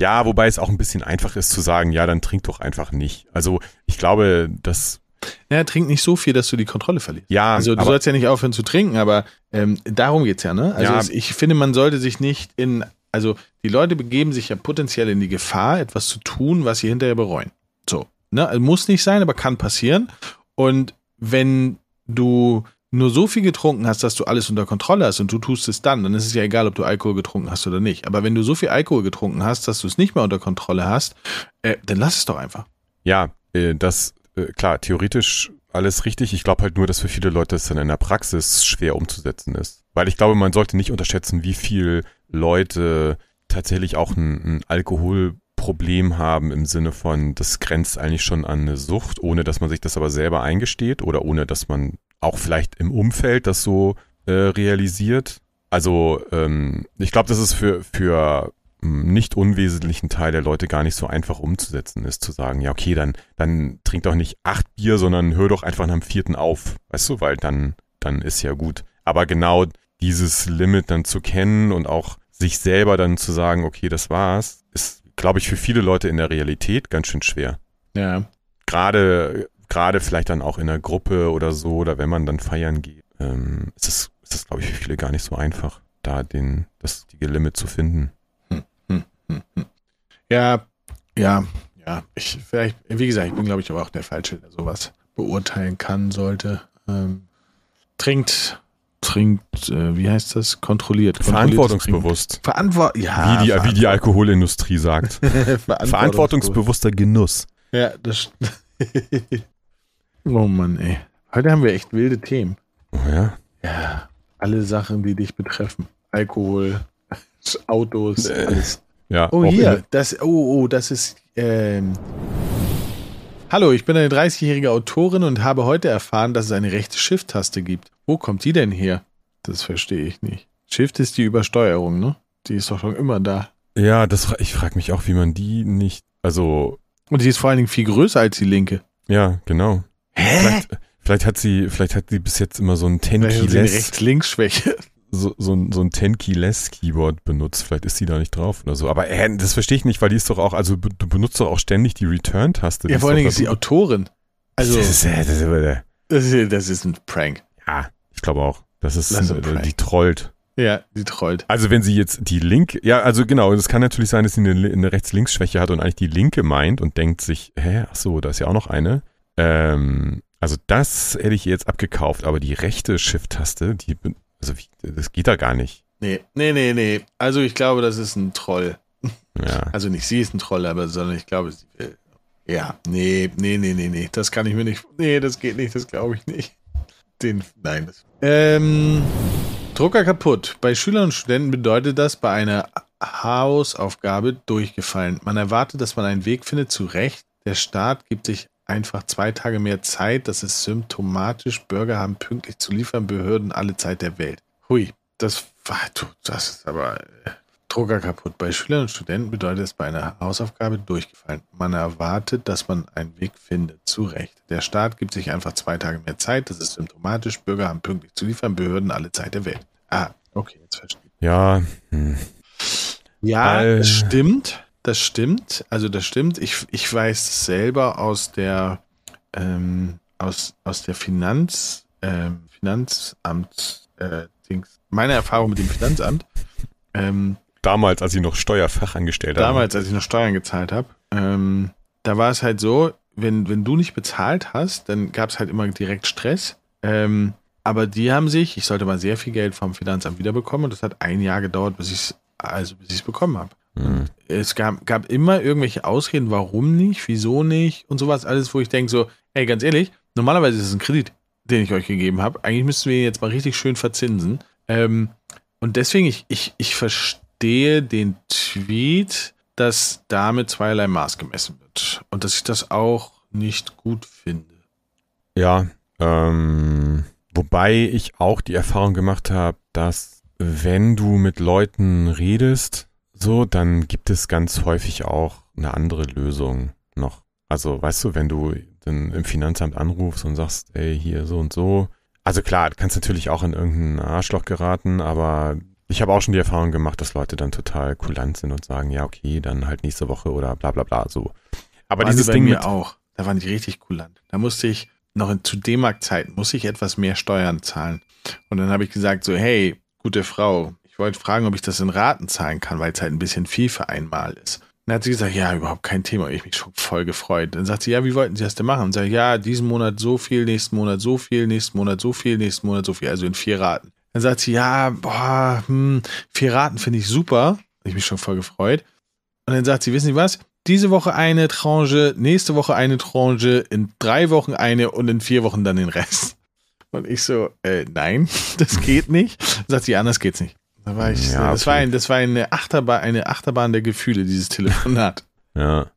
Ja, wobei es auch ein bisschen einfach ist zu sagen, ja, dann trink doch einfach nicht. Also ich glaube, dass naja, trink nicht so viel, dass du die Kontrolle verlierst. Ja, also du sollst ja nicht aufhören zu trinken, aber ähm, darum geht's ja, ne? Also Ja. es, ich finde, man sollte sich nicht in, also die Leute begeben sich ja potenziell in die Gefahr, etwas zu tun, was sie hinterher bereuen. So, ne? Also muss nicht sein, aber kann passieren. Und wenn du nur so viel getrunken hast, dass du alles unter Kontrolle hast und du tust es dann, dann ist es ja egal, ob du Alkohol getrunken hast oder nicht. Aber wenn du so viel Alkohol getrunken hast, dass du es nicht mehr unter Kontrolle hast, äh, dann lass es doch einfach. Ja, äh, das, äh, klar, theoretisch alles richtig. Ich glaube halt nur, dass für viele Leute es dann in der Praxis schwer umzusetzen ist. Weil ich glaube, man sollte nicht unterschätzen, wie viel Leute tatsächlich auch ein, ein Alkoholproblem haben im Sinne von, das grenzt eigentlich schon an eine Sucht, ohne dass man sich das aber selber eingesteht oder ohne dass man auch vielleicht im Umfeld das so äh, realisiert. Also ähm, ich glaube, das ist für, für einen nicht unwesentlichen Teil der Leute gar nicht so einfach umzusetzen ist, zu sagen, ja, okay, dann, dann trink doch nicht acht Bier, sondern hör doch einfach nach dem vierten auf, weißt du, weil dann, dann ist ja gut. Aber genau dieses Limit dann zu kennen und auch sich selber dann zu sagen, okay, das war's, ist, glaube ich, für viele Leute in der Realität ganz schön schwer. Ja. Gerade, gerade vielleicht dann auch in einer Gruppe oder so, oder wenn man dann feiern geht, ähm, ist es, ist es, glaube ich, für viele gar nicht so einfach, da den, das, die Limit zu finden. Ja, ja, ja. Ich, vielleicht, wie gesagt, ich bin, glaube ich, aber auch der Falsche, der sowas beurteilen kann, sollte. Ähm, trinkt, trinkt, äh, wie heißt das? Kontrolliert. Verantwortungsbewusst. Verantwort ja, wie, die, wie die Alkoholindustrie sagt. Verantwortungsbewusst. Verantwortungsbewusster Genuss. Ja, das Oh Mann, ey. Heute haben wir echt wilde Themen. Oh ja. Ja, alle Sachen, die dich betreffen. Alkohol, Autos, Äh, alles. Ja, Oh, hier, das, oh, oh, das ist, ähm, Hallo, ich bin eine 30-jährige Autorin und habe heute erfahren, dass es eine rechte Shift-Taste gibt. Wo kommt die denn her? Das verstehe ich nicht. Shift ist die Übersteuerung, ne? Die ist doch schon immer da. Ja, das, ich frage mich auch, wie man die nicht, also, Und die ist vor allen Dingen viel größer als die linke. ja, genau. Vielleicht, vielleicht hat sie, vielleicht hat sie bis jetzt immer so ein 10 Vielleicht hat sie eine Keyless, Rechts-Links-Schwäche. so, so, ein- so ein 10 Keyless Keyboard benutzt. Vielleicht ist sie da nicht drauf oder so. Aber äh, das verstehe ich nicht, weil die ist doch auch, also du benutzt doch auch ständig die Return-Taste. Die Ja, vor allen Dingen ist sie da- Autorin. Also, das ist, äh, das ist, äh, das ist, das ist ein Prank. ja, ich glaube auch. Das ist, Das ist ein äh, die trollt. Ja, die trollt. Also wenn sie jetzt die Link, ja, also genau, es kann natürlich sein, dass sie eine, eine Rechts-Links-Schwäche hat und eigentlich die linke meint und denkt sich, hä, ach so, da ist ja auch noch eine. Ähm, also das hätte ich jetzt abgekauft, aber die rechte Shift-Taste, die, also wie, das geht da gar nicht. Nee, nee, nee, nee. Also ich glaube, das ist ein Troll. Ja, Also nicht sie ist ein Troll, aber sondern ich glaube, sie will. Ja, nee, nee, nee, nee, nee. Das kann ich mir nicht. Nee, das geht nicht, das glaube ich nicht. Den. Nein. Das, ähm, Drucker kaputt. Bei Schülern und Studenten bedeutet das bei einer Hausaufgabe durchgefallen. Man erwartet, dass man einen Weg findet, zurecht. Der Staat gibt sich einfach zwei Tage mehr Zeit. Das ist symptomatisch. Bürger haben pünktlich zu liefern, Behörden alle Zeit der Welt. Hui, das war, das ist aber äh, Drucker kaputt. Bei Schülern und Studenten bedeutet es bei einer Hausaufgabe durchgefallen. Man erwartet, dass man einen Weg findet. Zu Recht. Der Staat gibt sich einfach zwei Tage mehr Zeit. Das ist symptomatisch. Bürger haben pünktlich zu liefern, Behörden alle Zeit der Welt. Ah, okay, jetzt verstehe ich. ja, hm. Ja, Äh. das stimmt. Das stimmt. Also das stimmt. Ich, ich weiß es selber aus der ähm, aus, aus der Finanz ähm, Finanzamt äh, Dings. Meine Erfahrung mit dem Finanzamt. Ähm, damals, als sie noch Steuerfachangestellt damals, als ich noch Steuern gezahlt habe, ähm, da war es halt so, wenn, wenn du nicht bezahlt hast, dann gab es halt immer direkt Stress. Ähm, aber die haben sich, ich sollte mal sehr viel Geld vom Finanzamt wiederbekommen und das hat ein Jahr gedauert, bis ich es also bis ich es bekommen habe. Mhm. Es gab, gab immer irgendwelche Ausreden, warum nicht, wieso nicht und sowas alles, wo ich denke so, ey, ganz ehrlich, normalerweise ist es ein Kredit, den ich euch gegeben habe. Eigentlich müssten wir ihn jetzt mal richtig schön verzinsen. Ähm, und deswegen, ich, ich, ich verstehe den Tweet, dass damit zweierlei Maß gemessen wird. Und dass ich das auch nicht gut finde. Ja, ähm, wobei ich auch die Erfahrung gemacht habe, dass wenn du mit Leuten redest, so, dann gibt es ganz häufig auch eine andere Lösung noch. Also, weißt du, wenn du dann im Finanzamt anrufst und sagst, ey, hier so und so. Also klar, du kannst natürlich auch in irgendein Arschloch geraten, aber ich habe auch schon die Erfahrung gemacht, dass Leute dann total kulant sind und sagen, ja, okay, dann halt nächste Woche oder bla bla bla so. Aber dieses Ding mir auch. Da waren die richtig kulant. Da musste ich noch in, zu D-Mark-Zeiten muss ich etwas mehr Steuern zahlen. Und dann habe ich gesagt so, hey, gute Frau, ich wollte fragen, ob ich das in Raten zahlen kann, weil es halt ein bisschen viel für einmal ist. Dann hat sie gesagt, ja, überhaupt kein Thema. Ich mich schon voll gefreut. Dann sagt sie, ja, wie wollten Sie das denn machen? Und sage, ja, diesen Monat so viel, nächsten Monat so viel, nächsten Monat so viel, nächsten Monat so viel, also in vier Raten. Dann sagt sie, ja, boah, hm, vier Raten finde ich super. Hab ich mich schon voll gefreut. Und dann sagt sie, wissen Sie was? Diese Woche eine Tranche, nächste Woche eine Tranche, in drei Wochen eine und in vier Wochen dann den Rest. Und ich so, äh, nein, das geht nicht. Dann sagt sie, anders geht's nicht. Da war ich, Ja, das, okay. war ein, das war eine Achterbahn, eine Achterbahn der Gefühle, dieses Telefonat. Ja.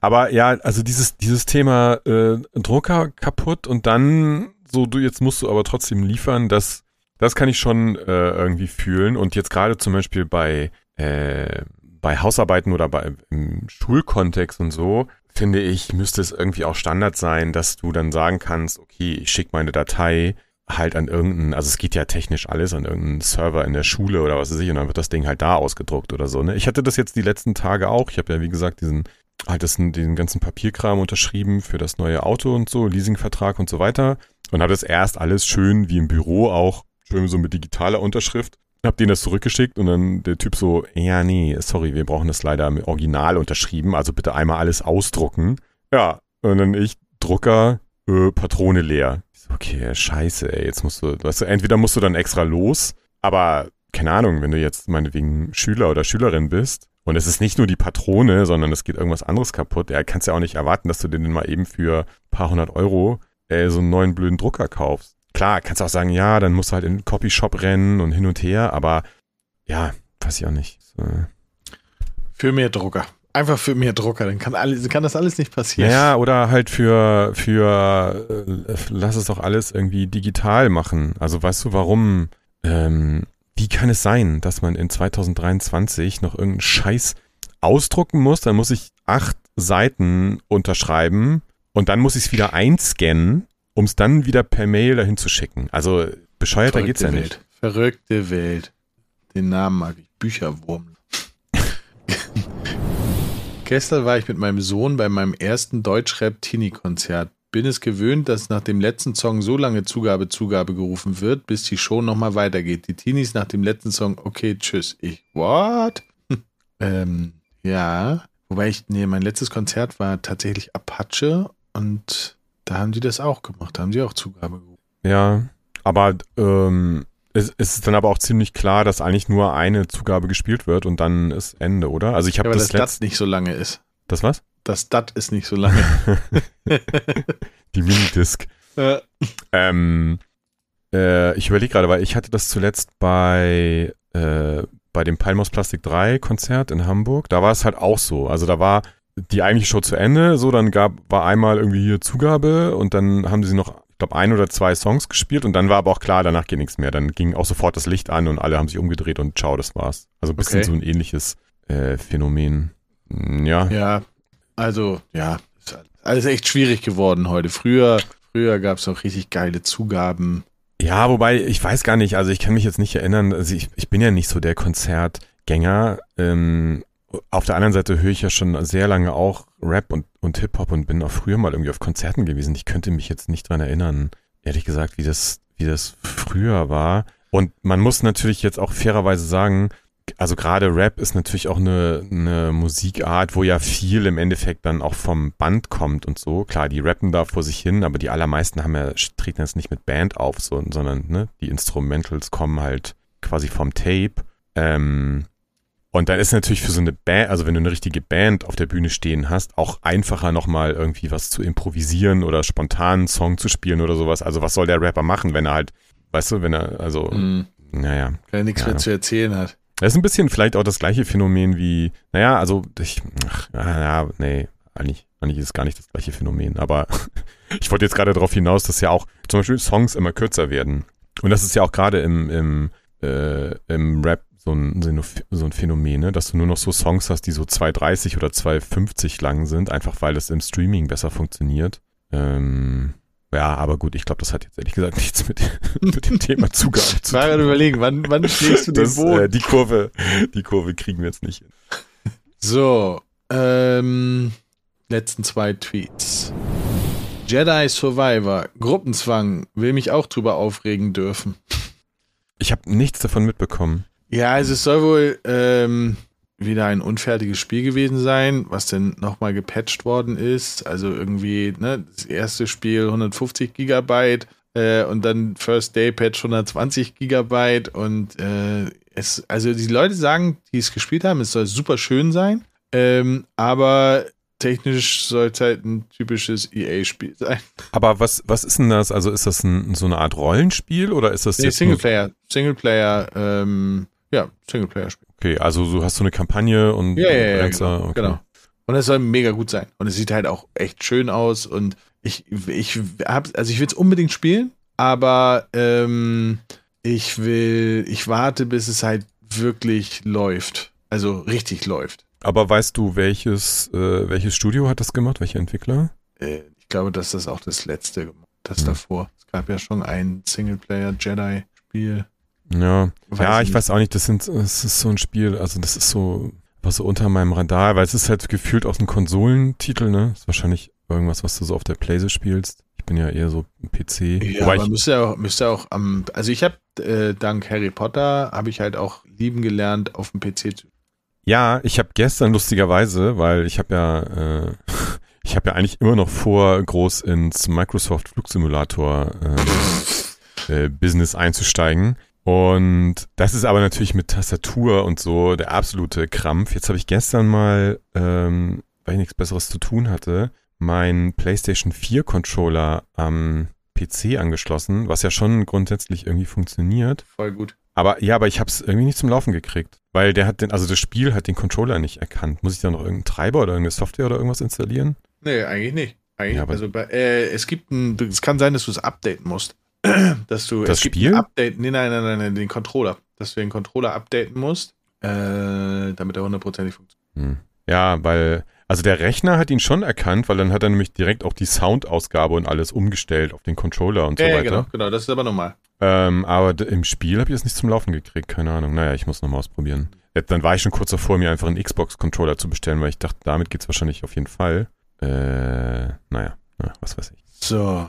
Aber ja, also dieses, dieses Thema äh, Drucker kaputt und dann so, du, jetzt musst du aber trotzdem liefern, das, das kann ich schon äh, irgendwie fühlen. Und jetzt gerade zum Beispiel bei, äh, bei Hausarbeiten oder bei im Schulkontext und so, finde ich, müsste es irgendwie auch Standard sein, dass du dann sagen kannst, okay, ich schicke meine Datei halt an irgendeinen, also es geht ja technisch alles an irgendeinen Server in der Schule oder was weiß ich, und dann wird das Ding halt da ausgedruckt oder so. Ne? Ich hatte das jetzt die letzten Tage auch. Ich habe ja, wie gesagt, diesen, halt das, diesen ganzen Papierkram unterschrieben für das neue Auto und so, Leasingvertrag und so weiter. Und habe das erst alles schön wie im Büro auch, schön so mit digitaler Unterschrift. Hab denen das zurückgeschickt und dann der Typ so, ja, nee, sorry, wir brauchen das leider im Original unterschrieben, also bitte einmal alles ausdrucken. Ja, und dann ich, Drucker, äh, Patrone leer. Okay, scheiße, ey, jetzt musst du, weißt du, entweder musst du dann extra los, aber keine Ahnung, wenn du jetzt meinetwegen Schüler oder Schülerin bist und es ist nicht nur die Patrone, sondern es geht irgendwas anderes kaputt, ja, kannst ja auch nicht erwarten, dass du den mal eben für ein paar hundert Euro äh, so einen neuen blöden Drucker kaufst. Klar, kannst auch sagen, ja, dann musst du halt in den Copyshop rennen und hin und her, aber ja, weiß ich auch nicht. So. Für mehr Drucker. Einfach für mehr Drucker, dann kann, alles, kann das alles nicht passieren. Ja, oder halt für, für äh, lass es doch alles irgendwie digital machen. Also weißt du, warum, ähm, wie kann es sein, dass man in 2023 noch irgendeinen Scheiß ausdrucken muss? Dann muss ich acht Seiten unterschreiben und dann muss ich es wieder einscannen, um es dann wieder per Mail dahin zu schicken. Also bescheuerter geht's ja Verrückte nicht. Welt. Verrückte Welt. Den Namen mag ich. Bücherwurm. Gestern war ich mit meinem Sohn bei meinem ersten Deutschrap-Teenie-Konzert. Bin es gewöhnt, dass nach dem letzten Song so lange Zugabe, Zugabe gerufen wird, bis die Show nochmal weitergeht. Die Teenies nach dem letzten Song, okay, tschüss. Ich, what? ähm, ja. Wobei ich, nee, mein letztes Konzert war tatsächlich Apache und da haben die das auch gemacht. Da haben die auch Zugabe gerufen. Ja, aber ähm, es, es ist dann aber auch ziemlich klar, dass eigentlich nur eine Zugabe gespielt wird und dann ist Ende, oder? Also ich Ja, habe weil das das letzte. Dat nicht so lange ist. Das was? Das Dat ist nicht so lange. Die Minidisc. Äh, Ähm, äh, ich überlege gerade, weil ich hatte das zuletzt bei, äh, bei dem Palmos Plastik 3 Konzert in Hamburg. Da war es halt auch so. Also da war die eigentliche Show zu Ende, so dann gab, war einmal irgendwie hier Zugabe und dann haben sie noch, glaube, ein oder zwei Songs gespielt und dann war aber auch klar, danach geht nichts mehr. Dann ging auch sofort das Licht an und alle haben sich umgedreht und ciao, das war's. Also ein bisschen Okay. so ein ähnliches äh, Phänomen. Mm, Ja. ja, also, ja, ist alles echt schwierig geworden heute. Früher, früher gab es noch richtig geile Zugaben. Ja, wobei, ich weiß gar nicht, also ich kann mich jetzt nicht erinnern, also ich, ich bin ja nicht so der Konzertgänger. Ähm, auf der anderen Seite höre ich ja schon sehr lange auch Rap und, und Hip-Hop und bin auch früher mal irgendwie auf Konzerten gewesen. Ich könnte mich jetzt nicht dran erinnern, ehrlich gesagt, wie das, wie das früher war. Und man muss natürlich jetzt auch fairerweise sagen, also gerade Rap ist natürlich auch eine, eine Musikart, wo ja viel im Endeffekt dann auch vom Band kommt und so. Klar, die rappen da vor sich hin, aber die allermeisten haben ja, treten jetzt nicht mit Band auf, so, sondern ne, die Instrumentals kommen halt quasi vom Tape. Ähm, und dann ist natürlich für so eine Band, also wenn du eine richtige Band auf der Bühne stehen hast, auch einfacher nochmal irgendwie was zu improvisieren oder spontan einen Song zu spielen oder sowas. Also was soll der Rapper machen, wenn er halt, weißt du, wenn er, also, Mhm. naja. Weil er nichts Ja. mehr zu erzählen hat. Das ist ein bisschen vielleicht auch das gleiche Phänomen wie, naja, also ich, ach, ja, nee, eigentlich, eigentlich ist es gar nicht das gleiche Phänomen. Aber ich wollte jetzt gerade darauf hinaus, dass ja auch zum Beispiel Songs immer kürzer werden. Und das ist ja auch gerade im, im, äh, im Rap so ein, so ein- Phänomen, ne? dass du nur noch so Songs hast, die so 2,30 oder 2,50 lang sind, einfach weil es im Streaming besser funktioniert. Ähm, ja, aber gut, ich glaube, das hat jetzt ehrlich gesagt nichts mit, mit dem Thema Zugabe Ich zu war tun. gerade überlegen, wann, wann schlägst du den Das, Boden? äh, die Kurve, die Kurve kriegen wir jetzt nicht hin. So, ähm, letzten zwei Tweets. Jedi Survivor, Gruppenzwang, will mich auch drüber aufregen dürfen. Ich habe nichts davon mitbekommen. Ja, also es soll wohl ähm, wieder ein unfertiges Spiel gewesen sein, was dann nochmal gepatcht worden ist. Also irgendwie, ne, das erste Spiel 150 Gigabyte äh, und dann First Day Patch 120 Gigabyte und äh, es, also die Leute sagen, die es gespielt haben, es soll super schön sein, ähm, aber technisch soll es halt ein typisches EA-Spiel sein. Aber was, was ist denn das? Also ist das ein, so eine Art Rollenspiel oder ist das Nee, jetzt Singleplayer, Singleplayer, ähm, ja, Singleplayer-Spiel. Okay, also du hast so eine Kampagne und Ja, ja, ja, genau, okay. genau. Und es soll mega gut sein. Und es sieht halt auch echt schön aus. Und ich, ich hab, also ich will es unbedingt spielen, aber ähm, ich will, ich warte, bis es halt wirklich läuft. Also richtig läuft. Aber weißt du, welches, äh, welches Studio hat das gemacht? Welcher Entwickler? Äh, ich glaube, dass das auch das letzte, das Hm. davor. Es gab ja schon ein Singleplayer-Jedi-Spiel. Ja, Weiß ja, ich ich weiß auch nicht, das sind, das ist so ein Spiel, also das ist so, was so unter meinem Radar, weil es ist halt gefühlt auch ein Konsolentitel, ne? Ist wahrscheinlich irgendwas, was du so auf der Playsee spielst. Ich bin ja eher so ein PC. Ja, Wobei aber ich, müsste auch, müsste auch am, also ich habe äh, dank Harry Potter habe ich halt auch lieben gelernt, auf dem PC zu. Ja, ich habe gestern lustigerweise, weil ich habe ja, äh, ich habe ja eigentlich immer noch vor, groß ins Microsoft Flugsimulator ähm, äh, Business einzusteigen. Und das ist aber natürlich mit Tastatur und so der absolute Krampf. Jetzt habe ich gestern mal, ähm, weil ich nichts Besseres zu tun hatte, meinen PlayStation 4 Controller am PC angeschlossen, was ja schon grundsätzlich irgendwie funktioniert. Voll gut. Aber ja, aber ich habe es irgendwie nicht zum Laufen gekriegt. Weil der hat den, also das Spiel hat den Controller nicht erkannt. Muss ich da noch irgendeinen Treiber oder irgendeine Software oder irgendwas installieren? Nee, eigentlich nicht. Eigentlich, Ja, also bei, äh, es gibt ein, es kann sein, dass du es updaten musst. dass du Das es Spiel? Update, nee, nein, nein, nein, nein, den Controller. Dass du den Controller updaten musst, äh, damit er hundertprozentig funktioniert. Hm. Ja, weil, also der Rechner hat ihn schon erkannt, weil dann hat er nämlich direkt auch die Soundausgabe und alles umgestellt auf den Controller und so Ja, ja, weiter. genau, genau, das ist aber normal. Ähm, aber im Spiel habe ich es nicht zum Laufen gekriegt, keine Ahnung. Naja, ich muss nochmal ausprobieren. Dann war ich schon kurz davor, mir einfach einen Xbox-Controller zu bestellen, weil ich dachte, damit geht's wahrscheinlich auf jeden Fall. Äh, naja, na, was weiß ich. So,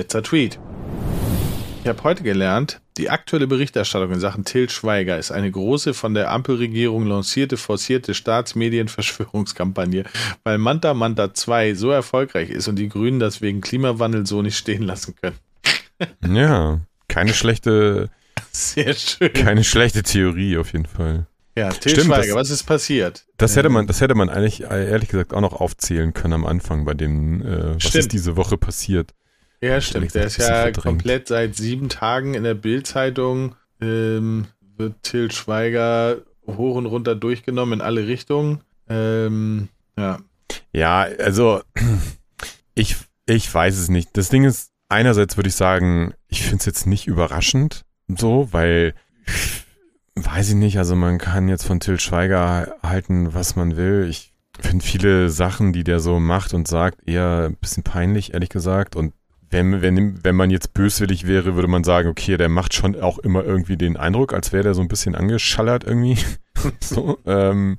letzter Tweet. Ich habe heute gelernt, die aktuelle Berichterstattung in Sachen Till Schweiger ist eine große von der Ampelregierung lancierte, forcierte Staatsmedienverschwörungskampagne, weil Manta Manta 2 so erfolgreich ist und die Grünen das wegen Klimawandel so nicht stehen lassen können. Ja, keine schlechte, Sehr schön. keine schlechte Theorie auf jeden Fall. Ja, Till Stimmt, Schweiger, das- was ist passiert? Das hätte Ähm, man, das hätte man eigentlich ehrlich gesagt auch noch aufzählen können am Anfang bei den, äh, was Stimmt. ist diese Woche passiert. Ja, stimmt. Der ist ja verdrängt. komplett seit sieben Tagen in der Bild-Zeitung. Ähm, wird Till Schweiger hoch und runter durchgenommen in alle Richtungen. Ähm, ja. Ja, also ich, ich weiß es nicht. Das Ding ist, einerseits würde ich sagen, ich finde es jetzt nicht überraschend so, weil weiß ich nicht, also man kann jetzt von Till Schweiger halten, was man will. Ich finde viele Sachen, die der so macht und sagt, eher ein bisschen peinlich, ehrlich gesagt. Und wenn, wenn, wenn man jetzt böswillig wäre, würde man sagen, okay, der macht schon auch immer irgendwie den Eindruck, als wäre der so ein bisschen angeschallert irgendwie. so, ähm,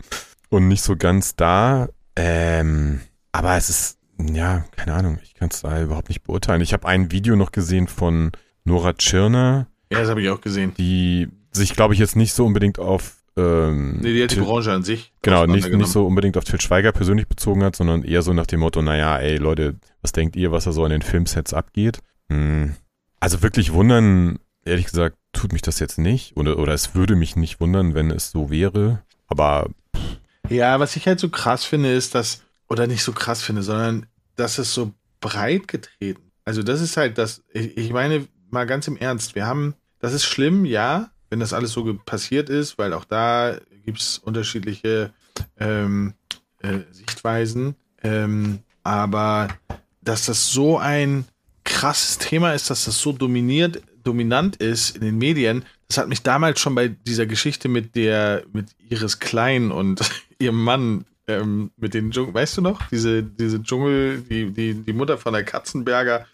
und nicht so ganz da. Ähm, aber es ist, ja, keine Ahnung, ich kann es da überhaupt nicht beurteilen. Ich habe ein Video noch gesehen von Nora Tschirner, ja, das habe ich auch gesehen. die sich, glaube ich, jetzt nicht so unbedingt auf ähm, Nee, die hat die Branche an sich. Genau, nicht, nicht so unbedingt auf Til Schweiger persönlich bezogen hat, sondern eher so nach dem Motto, naja, ey Leute, was denkt ihr, was da so an den Filmsets abgeht? Hm. Also wirklich wundern, ehrlich gesagt, tut mich das jetzt nicht. Oder, oder es würde mich nicht wundern, wenn es so wäre. Aber Ja, was ich halt so krass finde, ist, dass, oder nicht so krass finde, sondern dass es so breit getreten. Also das ist halt das, ich, ich meine mal ganz im Ernst, wir haben, das ist schlimm, ja, wenn das alles so passiert ist, weil auch da gibt es unterschiedliche ähm, äh, Sichtweisen. Ähm, aber dass das so ein krasses Thema ist, dass das so dominiert, dominant ist in den Medien, das hat mich damals schon bei dieser Geschichte mit der, mit Iris Klein und ihrem Mann, ähm, mit den Dschungel, weißt du noch? Diese, diese Dschungel, die, die, die Mutter von der Katzenberger,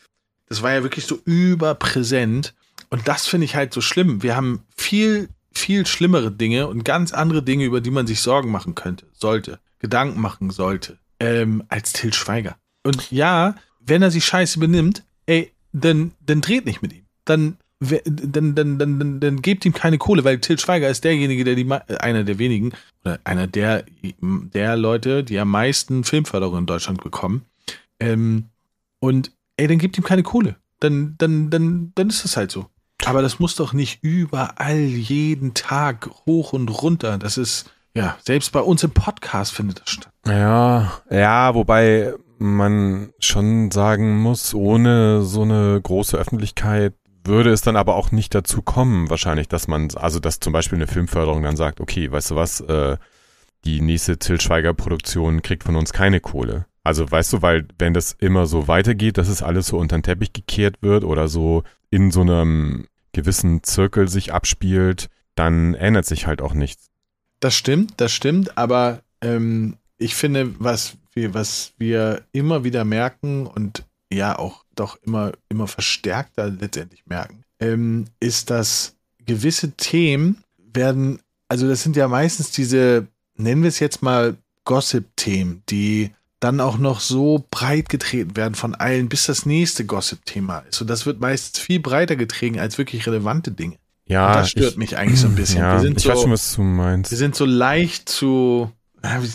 das war ja wirklich so überpräsent. Und das finde ich halt so schlimm. Wir haben viel, viel schlimmere Dinge und ganz andere Dinge, über die man sich Sorgen machen könnte, sollte, Gedanken machen sollte, ähm, als Till Schweiger. Und ja, wenn er sich scheiße benimmt, ey, dann, dann dreht nicht mit ihm. Dann, dann, dann, dann, dann, gebt ihm keine Kohle, weil Till Schweiger ist derjenige, der die, äh, einer der wenigen, oder einer der, der Leute, die am meisten Filmförderung in Deutschland bekommen. Ähm, und ey, dann gebt ihm keine Kohle. Dann, dann, dann, dann ist das halt so. Aber das muss doch nicht überall jeden Tag hoch und runter. Das ist, ja, selbst bei uns im Podcast findet das statt. Ja, ja, wobei man schon sagen muss, ohne so eine große Öffentlichkeit würde es dann aber auch nicht dazu kommen, wahrscheinlich, dass man, also dass zum Beispiel eine Filmförderung dann sagt, okay, weißt du was, äh, die nächste Till Schweiger Produktion kriegt von uns keine Kohle. Also weißt du, weil wenn das immer so weitergeht, dass es alles so unter den Teppich gekehrt wird oder so in so einem gewissen Zirkel sich abspielt, dann ändert sich halt auch nichts. Das stimmt, das stimmt, aber ähm, ich finde, was wir, was wir immer wieder merken und ja auch doch immer, immer verstärkter letztendlich merken, ähm, ist, dass gewisse Themen werden, also das sind ja meistens diese, nennen wir es jetzt mal Gossip-Themen, die dann auch noch so breit getreten werden von allen, bis das nächste Gossip-Thema ist. Und das wird meistens viel breiter getreten als wirklich relevante Dinge. Ja, Und das stört ich, mich eigentlich so ein bisschen. Ja, wir sind ich so, weiß schon, was du meinst. wir sind so leicht zu,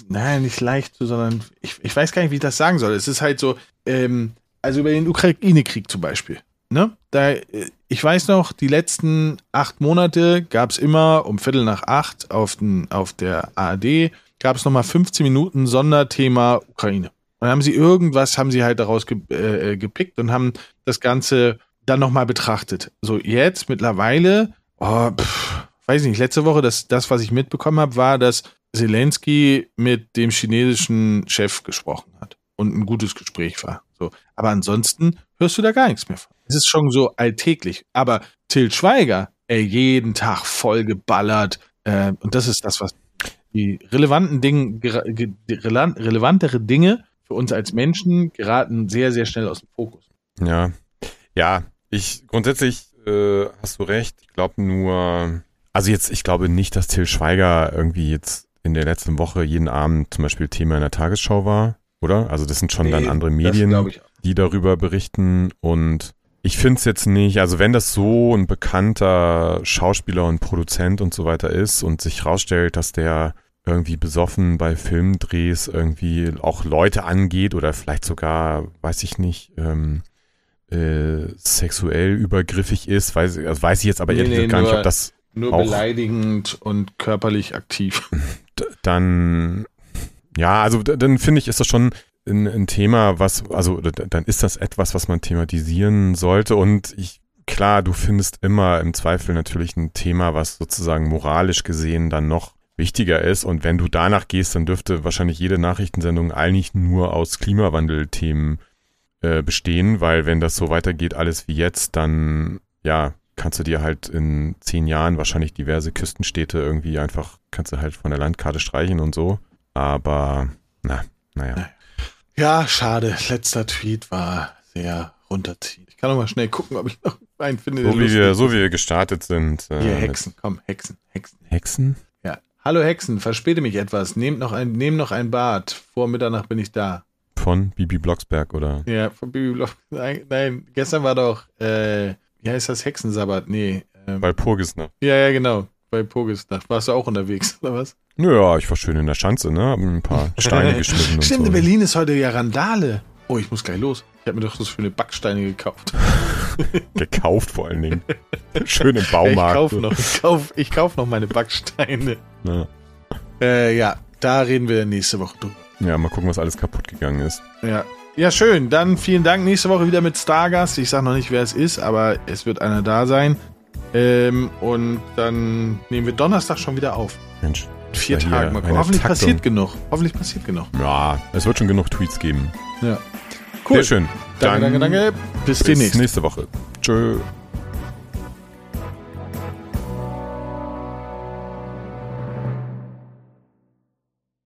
nein, nicht leicht zu, sondern ich, ich weiß gar nicht, wie ich das sagen soll. Es ist halt so, ähm, also über den Ukraine-Krieg zum Beispiel. Ne? Da, äh, ich weiß noch, die letzten acht Monate gab es immer um Viertel nach acht auf, den, auf der ARD, gab es nochmal 15 Minuten Sonderthema Ukraine. Und dann haben sie irgendwas, haben sie halt daraus ge äh, gepickt und haben das Ganze dann nochmal betrachtet. So jetzt mittlerweile, oh, pff, weiß nicht, letzte Woche, das, das was ich mitbekommen habe, war, dass Zelensky mit dem chinesischen Chef gesprochen hat und ein gutes Gespräch war. So. Aber ansonsten hörst du da gar nichts mehr von. Es ist schon so alltäglich. Aber Till Schweiger, ey, jeden Tag voll geballert. Äh, und das ist das, was die relevanten Dinge, relevantere Dinge für uns als Menschen geraten sehr, sehr schnell aus dem Fokus. Ja. Ja, ich grundsätzlich äh, hast du recht. Ich glaube nur, also jetzt, ich glaube nicht, dass Till Schweiger irgendwie jetzt in der letzten Woche jeden Abend zum Beispiel Thema in der Tagesschau war, oder? Also das sind schon dann Nee, andere das Medien, die darüber berichten und ich finde es jetzt nicht, also wenn das so ein bekannter Schauspieler und Produzent und so weiter ist und sich rausstellt, dass der irgendwie besoffen bei Filmdrehs irgendwie auch Leute angeht oder vielleicht sogar, weiß ich nicht, ähm, äh, sexuell übergriffig ist, weiß, also weiß ich jetzt aber Nee, ehrlich nee, gesagt gar nicht, nur- ob das Nur auch- beleidigend und körperlich aktiv. dann, ja, also dann finde ich, ist das schon ein, ein Thema, was, also dann ist das etwas, was man thematisieren sollte und ich, klar, du findest immer im Zweifel natürlich ein Thema, was sozusagen moralisch gesehen dann noch wichtiger ist und wenn du danach gehst, dann dürfte wahrscheinlich jede Nachrichtensendung eigentlich nur aus Klimawandelthemen äh, bestehen, weil wenn das so weitergeht, alles wie jetzt, dann, ja, kannst du dir halt in zehn Jahren wahrscheinlich diverse Küstenstädte irgendwie einfach, kannst du halt von der Landkarte streichen und so. Aber, na, naja. Ja, schade. Letzter Tweet war sehr runterziehend. Ich kann noch mal schnell gucken, ob ich noch einen finde. So wie wir, ist. so wie wir gestartet sind. äh, Hier, Hexen, komm, Hexen, Hexen. Hexen? Ja. Hallo Hexen, verspäte mich etwas. Nehmt noch ein, nehm noch ein Bad. Vor Mitternacht bin ich da. Von Bibi Blocksberg oder? Ja, von Bibi Block. Nein, nein, gestern war doch, äh, wie heißt das? Hexensabbat? Nee. Ähm, Bei Purgis, ne? ja, ja, genau. Bei Pogesnacht. Warst du auch unterwegs, oder was? Ja, ich war schön in der Schanze, ne? Hab ein paar Steine geschmissen und Stimmt, so. in Berlin ist heute ja Randale. Oh, ich muss gleich los. Ich habe mir doch so schöne Backsteine gekauft. Gekauft vor allen Dingen. Schön im ich Baumarkt. kauf noch, ich kauf, ich kauf noch meine Backsteine. Ja. Äh, ja, da reden wir nächste Woche drüber. ja, mal gucken, was alles kaputt gegangen ist. Ja. Ja, schön. Dann vielen Dank. Nächste Woche wieder mit Stargast. Ich sage noch nicht, wer es ist, aber es wird einer da sein. Ähm, und dann nehmen wir Donnerstag schon wieder auf. Mensch. Vier Tagen. Mal gucken. Hoffentlich Taktung. passiert genug. Hoffentlich passiert genug. Ja, es wird schon genug Tweets geben. Ja. Sehr schön. Danke, Dann danke, danke. Bis Bis demnächst. nächste Woche. Tschö.